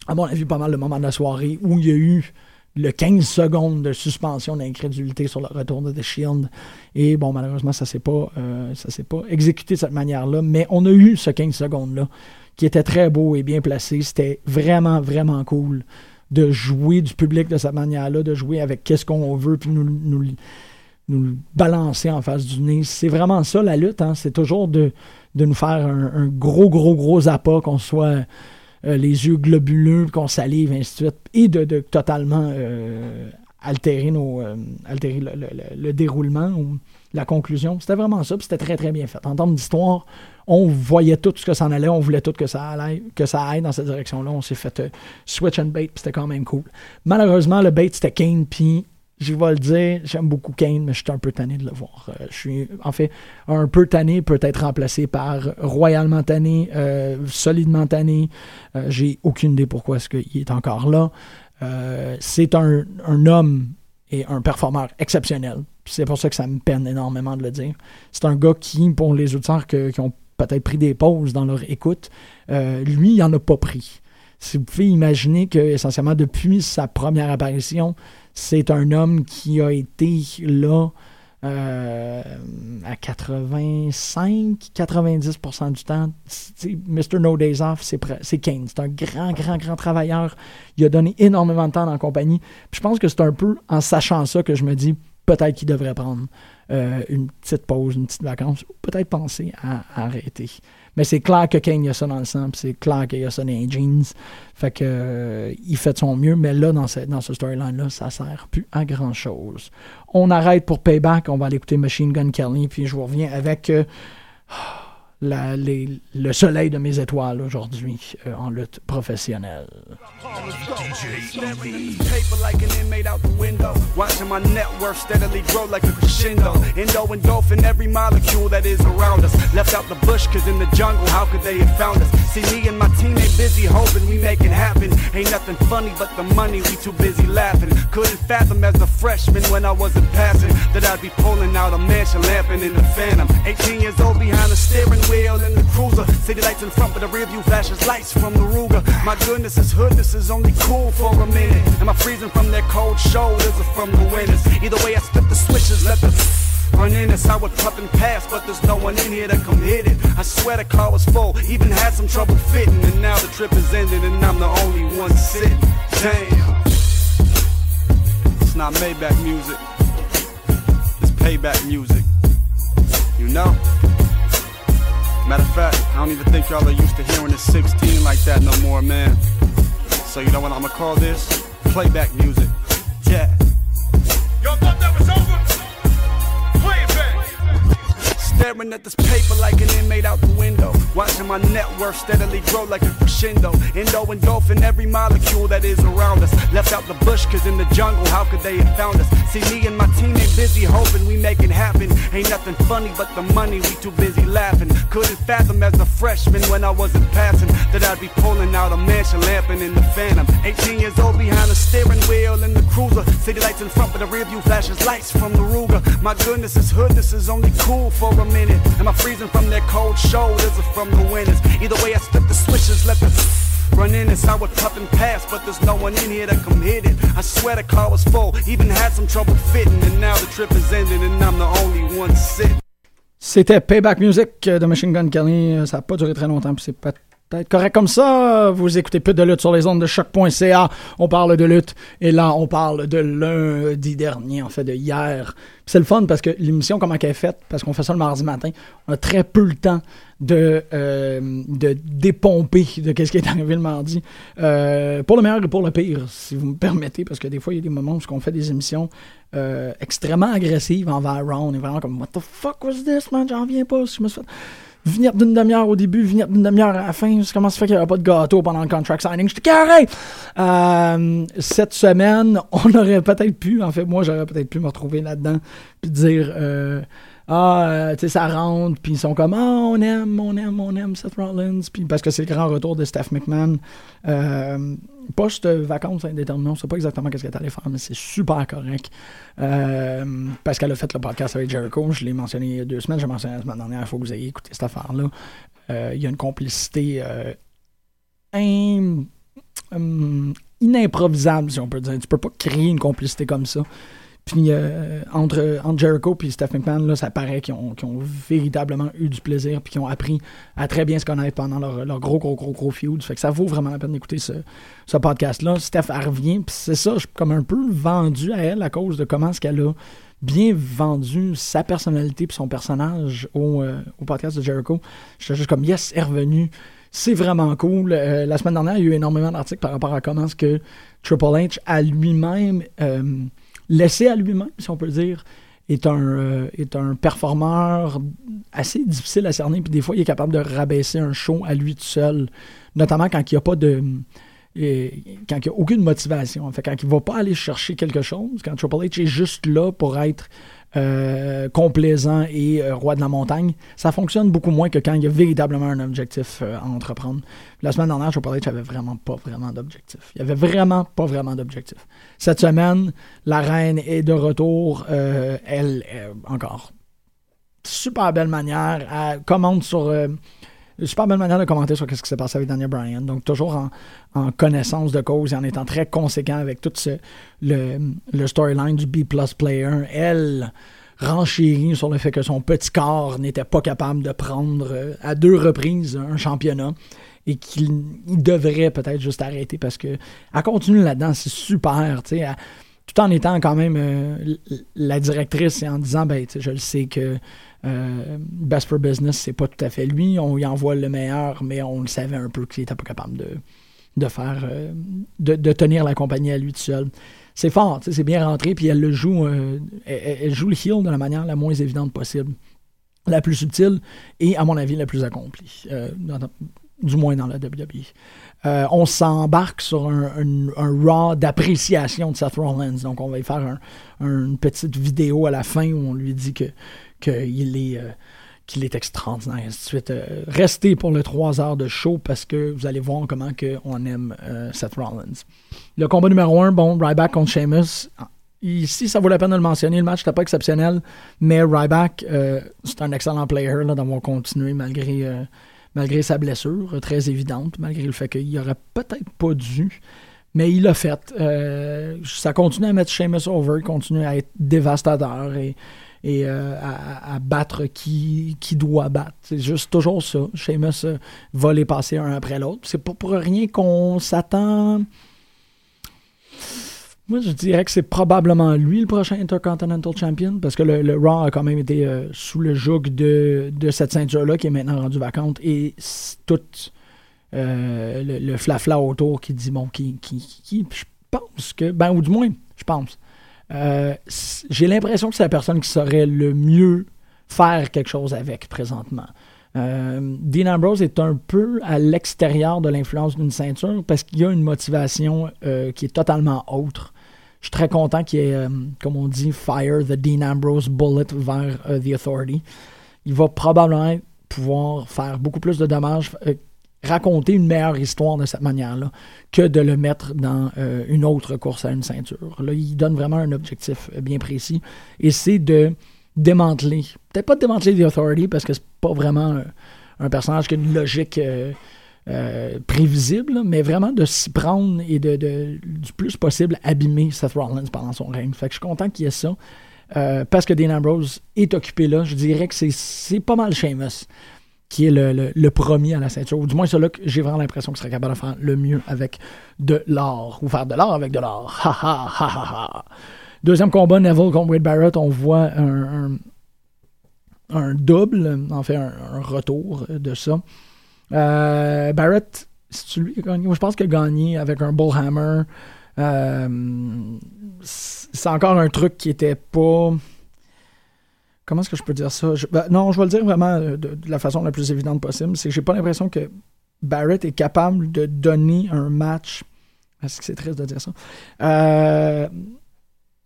à mon avis, pas mal le moment de la soirée où il y a eu le 15 secondes de suspension d'incrédulité sur le retour de The Shield. Et bon, malheureusement, ça ne s'est pas, euh, ça s'est pas exécuté de cette manière-là, mais on a eu ce 15 secondes-là qui était très beau et bien placé. C'était vraiment, vraiment cool de jouer du public de cette manière-là, de jouer avec qu'est-ce qu'on veut, puis nous, nous, nous le balancer en face du nez. C'est vraiment ça la lutte, hein? c'est toujours de, de nous faire un, un gros, gros, gros appât, qu'on soit euh, les yeux globuleux, qu'on salive, ainsi de suite, et de, de totalement euh, altérer, nos, euh, altérer le, le- le- le déroulement ou la conclusion. C'était vraiment ça, puis c'était très, très bien fait. En termes d'histoire, on voyait tout ce que ça en allait, on voulait tout que ça allait, que ça aille dans cette direction-là. On s'est fait euh, switch and bait, puis c'était quand même cool. Malheureusement, le bait, c'était Kane, puis je vais le dire, j'aime beaucoup Kane, mais je suis un peu tanné de le voir. Euh, je suis, en fait, un peu tanné peut être remplacé par royalement tanné, solidement tanné. J'ai aucune idée pourquoi est-ce qu'il est encore là. Euh, c'est un, homme et un performeur exceptionnel. C'est pour ça que ça me peine énormément de le dire. C'est un gars qui, pour les auditeurs qui ont peut-être pris des pauses dans leur écoute, euh, lui, il n'en a pas pris. Si vous pouvez imaginer que, essentiellement, depuis sa première apparition, c'est un homme qui a été là euh, à 85-90% du temps. Mr. No Days Off, c'est Kane. C'est un grand, grand, grand travailleur. Il a donné énormément de temps dans la compagnie. Puis je pense que c'est un peu en sachant ça que je me dis peut-être qu'il devrait prendre euh, une petite pause, une petite vacance, ou peut-être penser à arrêter. Mais c'est clair que Kane, il a ça dans le sang, c'est clair qu'il a ça dans les jeans. Fait que euh, il fait de son mieux, mais là, dans, ce- dans ce storyline-là, ça sert plus à grand-chose. On arrête pour Payback, on va aller écouter Machine Gun Kelly, puis je vous reviens avec euh, la- les- le soleil de mes étoiles aujourd'hui euh, en lutte professionnelle. wheel in the cruiser. City lights in front, but the rear view flashes lights from the Ruger. My goodness, this hood, this is only cool for a minute. Am I freezing from their cold shoulders or from the winners? Either way, I split the switches, let the run in this. I would puff and pass, but there's no one in here to come hit it. I swear the car was full, even had some trouble fitting. And now the trip is ending, and I'm the only one sitting. Damn. It's not Maybach music, it's payback music. You know? Matter of fact, I don't even think y'all are used to hearing the 16 like that no more, man. So you know what I'ma call this? Playback music. Yeah. Staring at this paper like an inmate out the window. Watching my net worth steadily grow like a crescendo. Endo engulfing every molecule that is around us. Left out the bush, cause in the jungle, how could they have found us? See, me and my team ain't busy hoping we make it happen. Ain't nothing funny but the money, we too busy laughing. Couldn't fathom as a freshman when I wasn't passing that I'd be pulling out a mansion lamping in the phantom. 18 years old behind the steering wheel in the cruiser. City lights in front, but the rear view flashes lights from the Ruger. My goodness, this hood, this is only cool for a minute. Am I freezing from their cold shoulders or from the winters? Either way, I split the switches, let the Run in and saw it and pass, but there's no one in here to come hit it. I swear the car was full, even had some trouble fitting, and now the trip is ending, and I'm the only one sitting. C'était Payback Music de Machine Gun Kelly. Ça n'a pas duré très longtemps, puis c'est peut-être correct comme ça. Vous écoutez plus de lutte sur les ondes de choc.ca. On parle de lutte. Et là, on parle de lundi dernier, en fait, de hier. C'est le fun parce que l'émission, comment qu'elle est faite, parce qu'on fait ça le mardi matin, on a très peu le temps de, euh, de dépomper de qu'est-ce qui est arrivé le mardi. Euh, pour le meilleur et pour le pire, si vous me permettez, parce que des fois, il y a des moments où on fait des émissions euh, extrêmement agressives envers Ron. On est vraiment comme, what the fuck was this, man? J'en reviens pas. Je me suis fait venir d'une demi-heure au début, venir d'une demi-heure à la fin. Comment ça fait qu'il n'y avait pas de gâteau pendant le contract signing? J'étais carré! Euh, cette semaine, on aurait peut-être pu, en fait, moi, j'aurais peut-être pu me retrouver là-dedans, puis dire, euh, ah, euh, tu sais, ça rentre, puis ils sont comme, ah, on aime, on aime, on aime Seth Rollins, puis parce que c'est le grand retour de Steph McMahon. Euh, Post-vacances indéterminées, on sait pas exactement qu'est-ce qu'elle est allée faire, mais c'est super correct. Euh, parce qu'elle a fait le podcast avec Jericho, je l'ai mentionné il y a deux semaines, j'ai mentionné la semaine dernière, il faut que vous ayez écouté cette affaire-là. Euh, il y a une complicité euh, hum, inimprovisable, si on peut dire. Tu peux pas créer une complicité comme ça. Puis euh, entre, entre Jericho et Steph McMahon, là, ça paraît qu'ils ont, véritablement eu du plaisir puis qu'ils ont appris à très bien se connaître pendant leur, leur gros, gros, gros, gros feud. Fait que ça vaut vraiment la peine d'écouter ce, ce podcast-là. Steph, elle revient, puis c'est ça, je suis comme un peu vendu à elle à cause de comment est-ce qu'elle a bien vendu sa personnalité puis son personnage au, euh, au podcast de Jericho. J'étais juste comme, yes, elle est revenue. C'est vraiment cool. Euh, la semaine dernière, il y a eu énormément d'articles par rapport à comment est-ce que Triple H a lui-même, euh, laissé à lui-même, si on peut dire, est un, euh, est un performeur assez difficile à cerner. Puis des fois, il est capable de rabaisser un show à lui tout seul, notamment quand il n'y a pas de. et quand il n'y a aucune motivation. Fait, quand il ne va pas aller chercher quelque chose, quand Triple H est juste là pour être euh, complaisant et euh, roi de la montagne, ça fonctionne beaucoup moins que quand il y a véritablement un objectif euh, à entreprendre. La semaine dernière, Triple H avait vraiment pas vraiment d'objectif. Il n'y avait vraiment pas vraiment d'objectif. Cette semaine, la reine est de retour. elle, euh, encore, super belle manière. Elle commente sur. Super belle manière de commenter sur ce qui s'est passé avec Daniel Bryan. Donc, toujours en, connaissance de cause et en étant très conséquent avec tout ce, le, storyline du B-plus player. Elle renchérit sur le fait que son petit corps n'était pas capable de prendre euh, à deux reprises un championnat et qu'il il devrait peut-être juste arrêter parce que elle continue là-dedans, c'est super, tu sais, tout en étant quand même euh, la directrice et en disant, ben, je le sais que euh, Best for Business, c'est pas tout à fait lui, on y envoie le meilleur, mais on le savait un peu qu'il était pas capable de, de faire, euh, de, tenir la compagnie à lui tout seul. C'est fort, c'est bien rentré, puis elle le joue, euh, elle, joue le heel de la manière la moins évidente possible, la plus subtile et, à mon avis, la plus accomplie, du moins dans la WWE. On s'embarque sur un, raw d'appréciation de Seth Rollins. Donc, on va y faire un- un- une petite vidéo à la fin où on lui dit que qu'il est, euh, qu'il est extraordinaire, ainsi de suite. Euh, restez pour le 3 heures de show parce que vous allez voir comment que on aime euh, Seth Rollins. Le combat numéro 1, bon, Ryback contre Sheamus. Ici, ça vaut la peine de le mentionner. Le match n'était pas exceptionnel, mais Ryback, c'est un excellent player d'avoir continué malgré, malgré sa blessure, très évidente, malgré le fait qu'il aurait peut-être pas dû. Mais il l'a fait. Ça continue à mettre Sheamus over, continue à être dévastateur et, et euh, à, battre qui, qui doit battre. C'est juste toujours ça. Sheamus euh, va les passer un après l'autre. C'est pas pour rien qu'on s'attend. Moi, je dirais que c'est probablement lui le prochain Intercontinental Champion parce que le, Raw a quand même été euh, sous le joug de, de cette ceinture-là qui est maintenant rendue vacante et tout le, flafla autour qui dit bon, qui, qui, qui- je pense que, ben, ou du moins, je pense. Euh, J'ai l'impression que c'est la personne qui saurait le mieux faire quelque chose avec présentement. Euh, Dean Ambrose est un peu à l'extérieur de l'influence d'une ceinture parce qu'il y a une motivation euh, qui est totalement autre. Je suis très content qu'il ait, comme on dit, fire the Dean Ambrose bullet vers The Authority. Il va probablement pouvoir faire beaucoup plus de dommages, raconter une meilleure histoire de cette manière-là que de le mettre dans euh, une autre course à une ceinture. Là, il donne vraiment un objectif euh, bien précis et c'est de démanteler, peut-être pas de démanteler The Authority parce que c'est pas vraiment un, un personnage qui a une logique euh, euh, prévisible, mais vraiment de s'y prendre et de, du plus possible abîmer Seth Rollins pendant son règne. Fait que je suis content qu'il y ait ça. euh, parce que Dean Ambrose est occupé là, je dirais que c'est pas mal Sheamus qui est le, le- premier à la ceinture. Ou du moins, là que j'ai vraiment l'impression qu'il serait capable de faire le mieux avec de l'or. Ou faire de l'or avec de l'or. Ha ha ha ha ha. Deuxième combat, Neville contre Wade Barrett. On voit un, un, double, en fait, un, retour de ça. Euh, Barrett, c'est lui qui a gagné? Je pense qu'il a gagné avec un Bullhammer. Euh, c'est encore un truc qui était pas. Comment est-ce que je peux dire ça? Ben, non, je vais le dire vraiment euh, de, la façon la plus évidente possible. C'est que j'ai pas l'impression que Barrett est capable de donner un match. Est-ce que c'est triste de dire ça? Euh,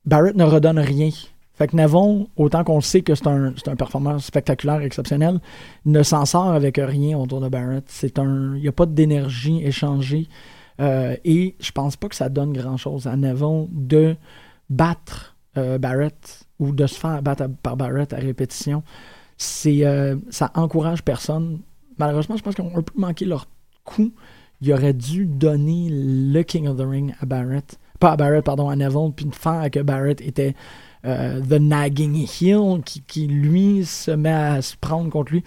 Barrett ne redonne rien. Fait que Neville, autant qu'on sait que c'est un, un performeur spectaculaire, exceptionnel, ne s'en sort avec rien autour de Barrett. C'est un, il n'y a pas d'énergie échangée. Euh, et je pense pas que ça donne grand-chose à Neville de battre Barrett ou de se faire battre par Barrett à répétition. C'est, euh, ça encourage personne. Malheureusement, je pense qu'ils ont un peu manqué leur coup. Ils auraient dû donner le King of the Ring à Barrett. Pas à Barrett, pardon, à Neville, puis faire que Barrett était euh, the nagging heel qui, lui, se met à se prendre contre lui.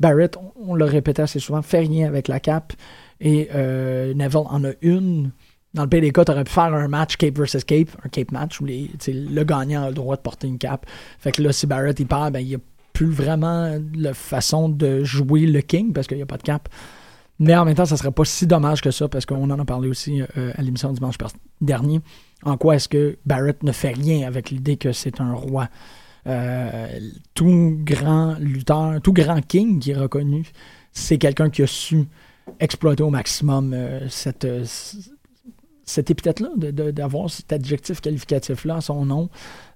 Barrett, on, on le répétait assez souvent, fait rien avec la cape. Et euh, Neville en a une. Dans le pire des cas, tu aurais pu faire un match Cape versus Cape, un Cape match où le gagnant a le droit de porter une cape. Fait que là, si Barrett il perd, ben, il n'y a plus vraiment la façon de jouer le King parce qu'il n'y a pas de cap. Mais en même temps, ça serait pas si dommage que ça parce qu'on en a parlé aussi euh, à l'émission dimanche dernier. En quoi est-ce que Barrett ne fait rien avec l'idée que c'est un roi? Euh, tout grand lutteur, tout grand king qui est reconnu, c'est quelqu'un qui a su exploiter au maximum euh, cette, cette épithète-là, d'avoir cet adjectif qualificatif-là à son nom.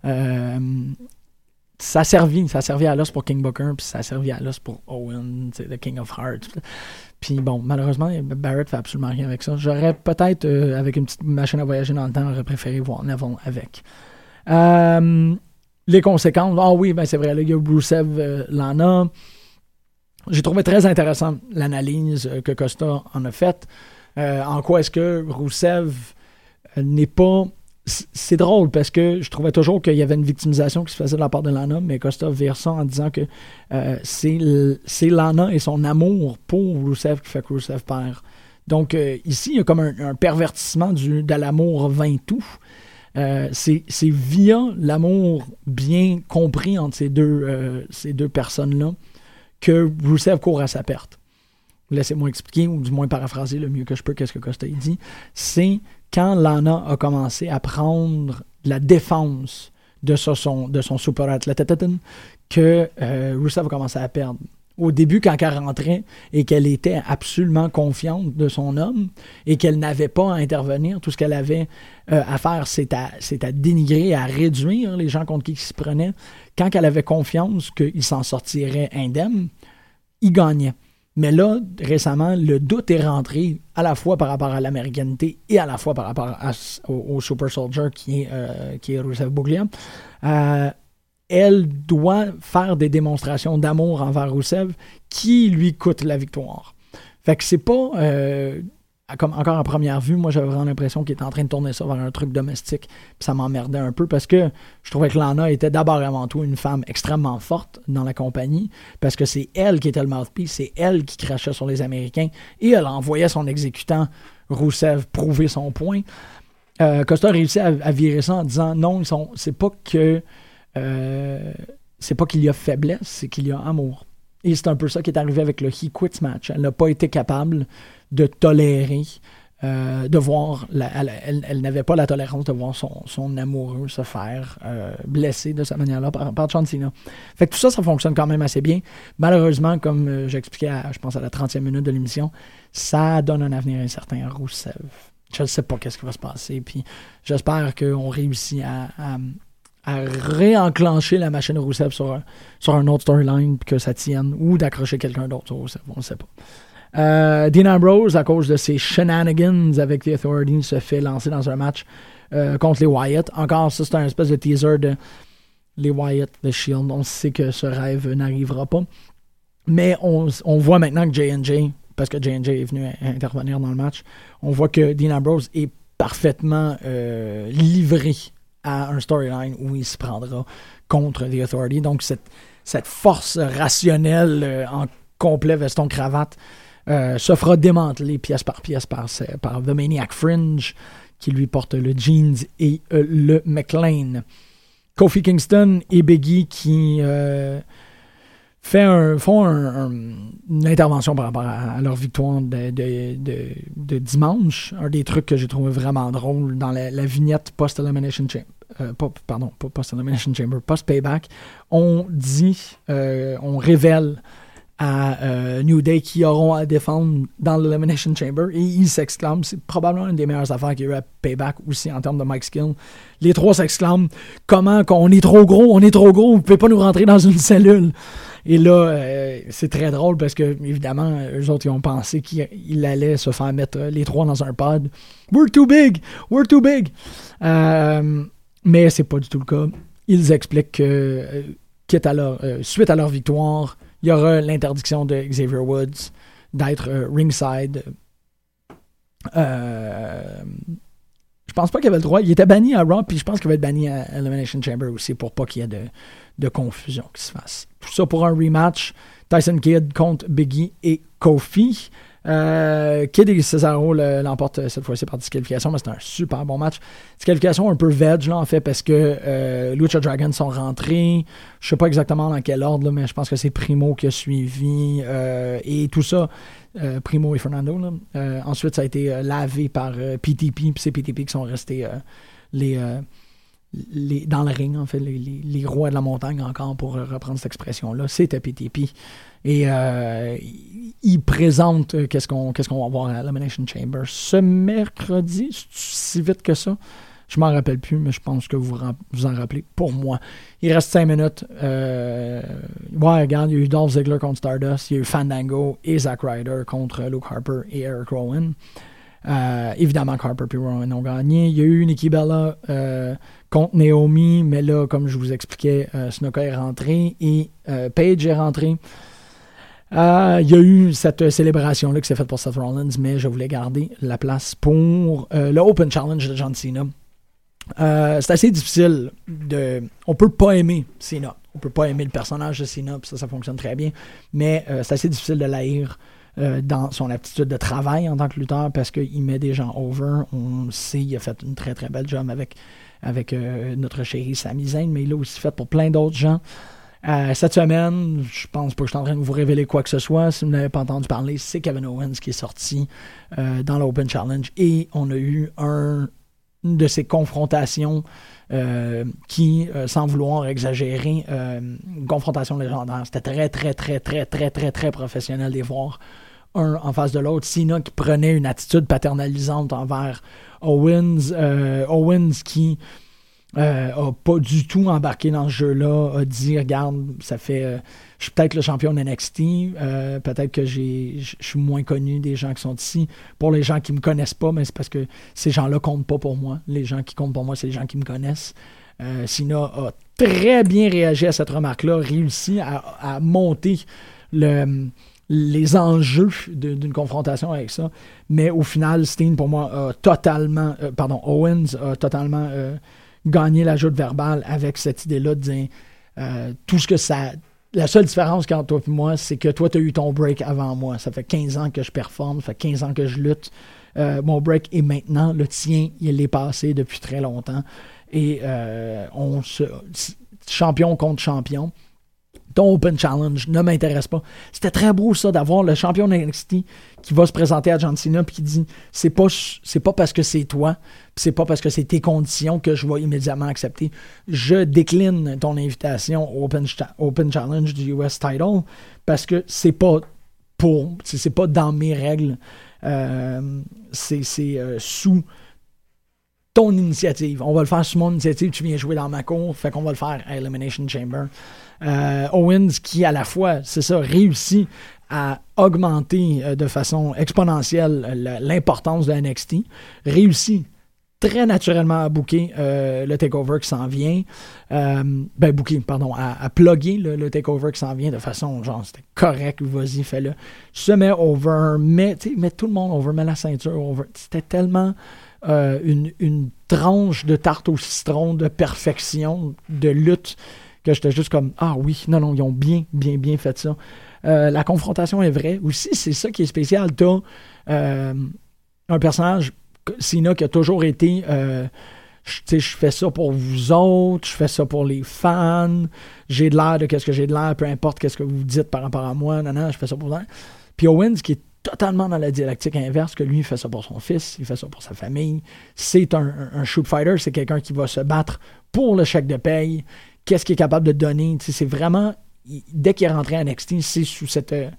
Euh, ça a servi, ça servi à l'os pour King Booker, puis ça servi à l'os pour Owen, the King of Hearts. Puis bon, malheureusement, Barrett fait absolument rien avec ça. J'aurais peut-être, euh, avec une petite machine à voyager dans le temps, aurait préféré voir Neville avec. Euh, les conséquences, ah oui, ben c'est vrai, là, il y a Rusev, euh, Lana. J'ai trouvé très intéressant l'analyse que Costa en a faite. Euh, en quoi est-ce que Rousseff euh, n'est pas. C'est drôle parce que je trouvais toujours qu'il y avait une victimisation qui se faisait de la part de Lana, mais Costa vire ça en disant que euh, c'est Lana et son amour pour Rousseff qui fait que Rousseff perd. Donc ici, il y a comme un, un pervertissement du, de l'amour vain tout. Euh, c'est via l'amour bien compris entre ces deux, ces deux personnes-là que Rousseff court à sa perte. Laissez-moi expliquer, ou du moins paraphraser le mieux que je peux qu'est-ce que Costa dit. C'est quand Lana a commencé à prendre la défense de son, de son super athlète que euh, a commencé à perdre. Au début, quand elle rentrait et qu'elle était absolument confiante de son homme et qu'elle n'avait pas à intervenir, tout ce qu'elle avait euh, à faire, c'est à, à dénigrer, à réduire les gens contre qui il se prenait. Quand elle avait confiance qu'il s'en sortirait indemne, il gagnait. Mais là, récemment, le doute est rentré à la fois par rapport à l'américanité et à la fois par rapport au, Super Soldier qui est, euh, est Rousseff Bouglia. Euh, elle doit faire des démonstrations d'amour envers Rousseff qui lui coûtent la victoire. Fait que c'est pas, euh, comme encore à première vue, moi j'avais vraiment l'impression qu'il était en train de tourner ça vers un truc domestique. Puis ça m'emmerdait un peu parce que je trouvais que Lana était d'abord et avant tout une femme extrêmement forte dans la compagnie parce que c'est elle qui était le mouthpiece, c'est elle qui crachait sur les Américains et elle envoyait son exécutant Rousseff prouver son point. Euh, Costa a réussi à, à virer ça en disant non, ils sont, c'est pas que euh, c'est pas qu'il y a faiblesse, c'est qu'il y a amour. Et c'est un peu ça qui est arrivé avec le He Quits match. Elle n'a pas été capable de tolérer, euh, de voir, elle, n'avait pas la tolérance de voir son, amoureux se faire euh, blesser de cette manière-là par, par Cena. Fait que tout ça, ça fonctionne quand même assez bien. Malheureusement, comme euh, j'expliquais, je pense à la 30e minute de l'émission, ça donne un avenir incertain à Rousseff. Je ne sais pas qu'est-ce qui va se passer. Puis j'espère qu'on réussit à, réenclencher la machine Rousseff sur, un- sur un autre storyline que ça tienne ou d'accrocher quelqu'un d'autre sur Rousseff. On ne sait pas. Euh, Dean Ambrose, à cause de ses shenanigans avec The Authority, se fait lancer dans un match euh, contre les Wyatt. Encore, ça, c'est un espèce de teaser de les Wyatt, le Shield. On sait que ce rêve n'arrivera pas. Mais on, voit maintenant que J&J, parce que J&J est venu intervenir dans le match, on voit que Dean Ambrose est parfaitement euh, livré à un storyline où il se prendra contre The Authority. Donc, cette, cette force rationnelle euh, en complet veston-cravate euh, se fera démanteler pièce par pièce par, The Maniac Fringe, qui lui porte le Jeans et euh, le McLean. Kofi Kingston et Biggie qui euh, fait font un- un- une intervention par rapport à, leur victoire de, de- de- dimanche. Un des trucs que j'ai trouvé vraiment drôle dans la, vignette post-Elimination Chamber. pardon, pas post-Elimination Chamber, post-Payback. On dit, on révèle à euh, New Day qui auront à défendre dans l'Elimination Chamber et ils s'exclament. C'est probablement une des meilleures affaires qu'il y a eu à Payback aussi en termes de Mike Skill. Les trois s'exclament comment qu'on est trop gros, on est trop gros, vous pouvez pas nous rentrer dans une cellule. Et là, euh, c'est très drôle parce que, évidemment, eux autres, ils ont pensé qu'il allait se faire mettre euh, les trois dans un pod. We're too big! We're too big! Mais c'est pas du tout le cas. Ils expliquent que, leur, suite à leur victoire, il y aura l'interdiction de Xavier Woods d'être euh, ringside. Euh, je pense pas qu'il avait le droit. Il était banni à Raw, puis je pense qu'il va être banni à Elimination Chamber aussi pour pas qu'il y ait de, de confusion qui se fasse. Tout ça pour un rematch. Tyson Kidd contre Biggie et Kofi. Euh, Kidd et Cesaro le- l'emportent cette fois-ci par disqualification, mais c'est un super bon match. Disqualification un peu veg, là, en fait, parce que euh, Lucha Dragons sont rentrés. Je sais pas exactement dans quel ordre, là, mais je pense que c'est Primo qui a suivi. euh, et tout ça, euh, Primo et Fernando. là. Euh, ensuite, ça a été euh, lavé par euh, PTP, puis c'est PTP qui sont restés euh, les, euh, dans le ring, en fait, les, rois de la montagne, encore pour euh, reprendre cette expression-là. C'était PTP. Et euh, il- présente euh, qu'est-ce qu'on va voir à l'Elimination Chamber ce mercredi, c'est si vite que ça? Je m'en rappelle plus, mais je pense que vous vous en rappelez pour moi. Il reste 5 minutes. Ouais, regarde, il y a eu Dolph Ziggler contre Stardust, il y a eu Fandango et Zack Ryder contre Luke Harper et Eric Rowan. Évidemment Harper et Rowan ont gagné. Il y a eu Nikki Bella contre Naomi, mais là, comme je vous expliquais, euh, est rentré et euh, Paige est rentré. Euh, Il y a eu cette célébration-là qui s'est faite pour Seth Rollins, mais je voulais garder la place pour euh, le Open Challenge de John Cena. Euh, c'est assez difficile de. On peut pas aimer Cena. On peut pas aimer le personnage de Cena, puis ça, ça fonctionne très bien. Mais euh, c'est assez difficile de l'haïr euh, dans son aptitude de travail en tant que lutteur parce qu'il met des gens over. On sait, il a fait une très très belle job avec, avec euh, notre chéri Sami Zayn, mais il l'a aussi fait pour plein d'autres gens. Euh, cette semaine, je pense pas que je suis en train de vous révéler quoi que ce soit. Si vous n'avez pas entendu parler, c'est Kevin Owens qui est sorti euh, dans l'Open Challenge et on a eu un une de ces confrontations qui, sans vouloir exagérer, une confrontation légendaire. C'était très, très, très, très, très, très, très professionnel des voir un en face de l'autre. Cena qui prenait une attitude paternalisante envers Owens. euh, Owens qui euh, a pas du tout embarqué dans ce jeu-là, a dit regarde, ça fait. euh, je suis peut-être le champion de NXT, euh, peut-être que j'ai, je suis moins connu des gens qui sont ici. Pour les gens qui me connaissent pas, mais c'est parce que ces gens-là comptent pas pour moi. Les gens qui comptent pour moi, c'est les gens qui me connaissent. Sina a très bien réagi à cette remarque-là, réussi à, à monter le, les enjeux d'une confrontation avec ça. Mais au final, Steen, pour moi, a totalement, euh, pardon, Owens a totalement euh, gagné la joute verbale avec cette idée-là de dire euh, tout ce que ça. La seule différence entre toi et moi, c'est que toi, tu as eu ton break avant moi. Ça fait 15 ans que je performe, ça fait 15 ans que je lutte. Mon break est maintenant. Le tien, il est passé depuis très longtemps. Et on se. Champion contre champion ton Open Challenge ne m'intéresse pas. C'était très beau ça d'avoir le champion de NXT qui va se présenter à John Cena puis qui dit c'est pas c'est pas parce que c'est toi, c'est pas parce que c'est tes conditions que je vais immédiatement accepter. Je décline ton invitation au Open, Open Challenge du US Title parce que c'est pas pour c'est pas dans mes règles. Euh, c'est c'est, euh, sous ton initiative. On va le faire sous mon initiative. Tu viens jouer dans ma cour. Fait qu'on va le faire à Elimination Chamber. Euh, Owens qui, à la fois, c'est ça, réussit à augmenter euh, de façon exponentielle euh, l'importance de NXT. Réussit très naturellement à booker le takeover qui s'en vient. Ben, booker, pardon, à, plugger le, takeover qui s'en vient de façon, genre, c'était correct, vas-y, fais-le. Se met over, met, met tout le monde over, met la ceinture over. C'était tellement euh, une, tranche de tarte au citron de perfection, de lutte que j'étais juste comme Ah oui, non, non, ils ont bien, bien, bien fait ça. Euh, la confrontation est vraie. Aussi, c'est ça qui est spécial. T'as euh, un personnage, Cena, qui a toujours été. euh, je fais ça pour vous autres, je fais ça pour les fans, j'ai de l'air de qu'est-ce que j'ai de l'air, peu importe qu'est-ce que vous dites par rapport à moi, non, non, je fais ça pour vous. Puis Owens, qui est totalement dans la dialectique inverse, que lui, il fait ça pour son fils, il fait ça pour sa famille. C'est un, un- shoot fighter, c'est quelqu'un qui va se battre pour le chèque de paye. Qu'est-ce qu'il est capable de donner? C'est vraiment, dès qu'il est rentré à NXT, c'est sous cette, euh,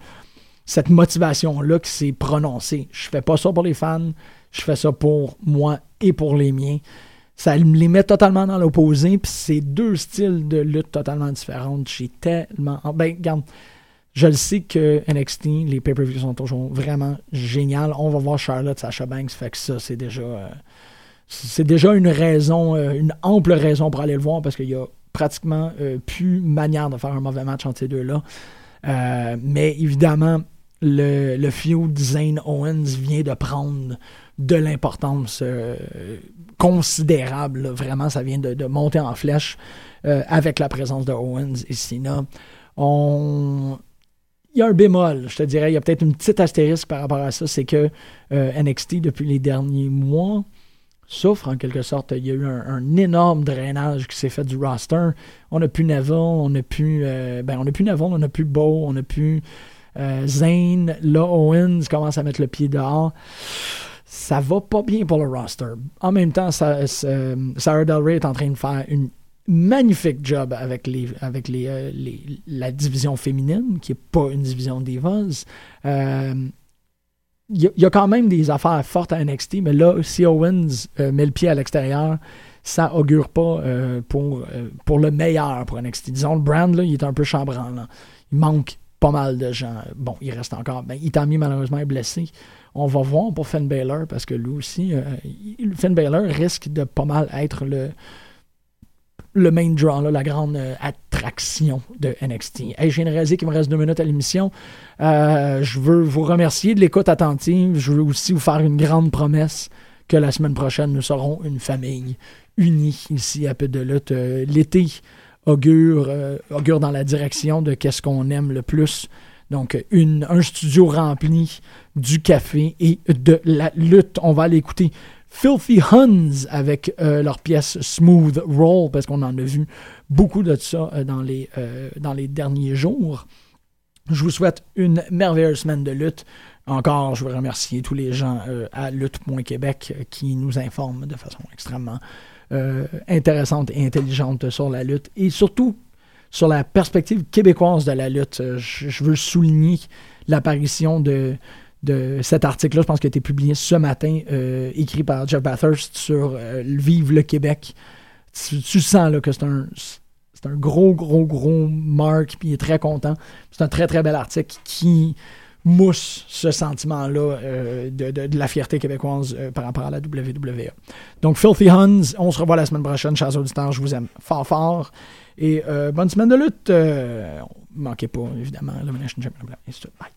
cette motivation-là qui s'est prononcée. Je fais pas ça pour les fans, je fais ça pour moi et pour les miens. Ça les met totalement dans l'opposé, puis c'est deux styles de lutte totalement différents. J'ai tellement. Ben, regarde, je le sais que NXT, les pay-per-views sont toujours vraiment géniales. On va voir Charlotte, Sasha Banks, fait que ça, c'est déjà. euh, déjà une raison, euh, une ample raison pour aller le voir parce qu'il y a pratiquement euh, plus manière de faire un mauvais match entre ces deux-là. Mais évidemment, le, le feud Zane Owens vient de prendre de l'importance considérable. Vraiment, ça vient de, monter en flèche avec la présence de Owens et Cena. On... Il y a un bémol, je te dirais. Il y a peut-être une petite astérisque par rapport à ça. C'est que euh, NXT, depuis les derniers mois, souffre en quelque sorte. Il y a eu un, énorme drainage qui s'est fait du roster. On n'a plus Neville, on n'a plus, euh, ben, on n'a plus Neville, on n'a plus Beau, on n'a plus euh, Zane. Là, Owens commence à mettre le pied dehors. Ça va pas bien pour le roster. En même temps, ça- Sarah Del Rey est en train de faire une magnifique job avec les avec les, euh, les- la division féminine, qui est pas une division de divas. Euh, il y, a- il quand même des affaires fortes à NXT, mais là, si Owens euh, met le pied à l'extérieur, ça augure pas pour, pour le meilleur pour NXT. Disons, le brand, là, il est un peu chambrant. là. Il manque pas mal de gens. Bon, il reste encore. Ben, Itami, malheureusement, blessé. On va voir pour Finn Balor, parce que lui aussi, il- Finn Balor risque de pas mal être le, le main draw, la grande euh, attraction de NXT. Hey, j'ai réalisé qu'il me reste deux minutes à l'émission. Euh, je veux vous remercier de l'écoute attentive. Je veux aussi vous faire une grande promesse que la semaine prochaine, nous serons une famille unie ici à Peu de lutte. Euh, L'été augure, augure dans la direction de qu'est-ce qu'on aime le plus. Donc, une, un studio rempli du café et de la lutte. On va aller écouter Filthy Huns avec euh, leur pièce Smooth Roll, parce qu'on en a vu beaucoup de ça euh, dans, les, euh, dans les derniers jours. Je vous souhaite une merveilleuse semaine de lutte. Encore, je veux remercier tous les gens à lutte.québec qui nous informent de façon extrêmement intéressante et intelligente sur la lutte et surtout sur la perspective québécoise de la lutte. Je veux souligner l'apparition de, de cet article-là, je pense qu'il a été publié ce matin, euh, écrit par Jeff Bathurst sur euh, Vive le Québec. Tu, sens là, que c'est un, c'est un gros, gros, gros marque, puis il est très content. C'est un très, très bel article qui mousse ce sentiment-là euh, de, de- la fierté québécoise par rapport à la WWE. Donc, Filthy Huns, on se revoit la semaine prochaine, chers auditeurs, je vous aime fort, fort. Et bonne semaine de lutte. Manquez pas, évidemment, Elimination Chamber. Bye.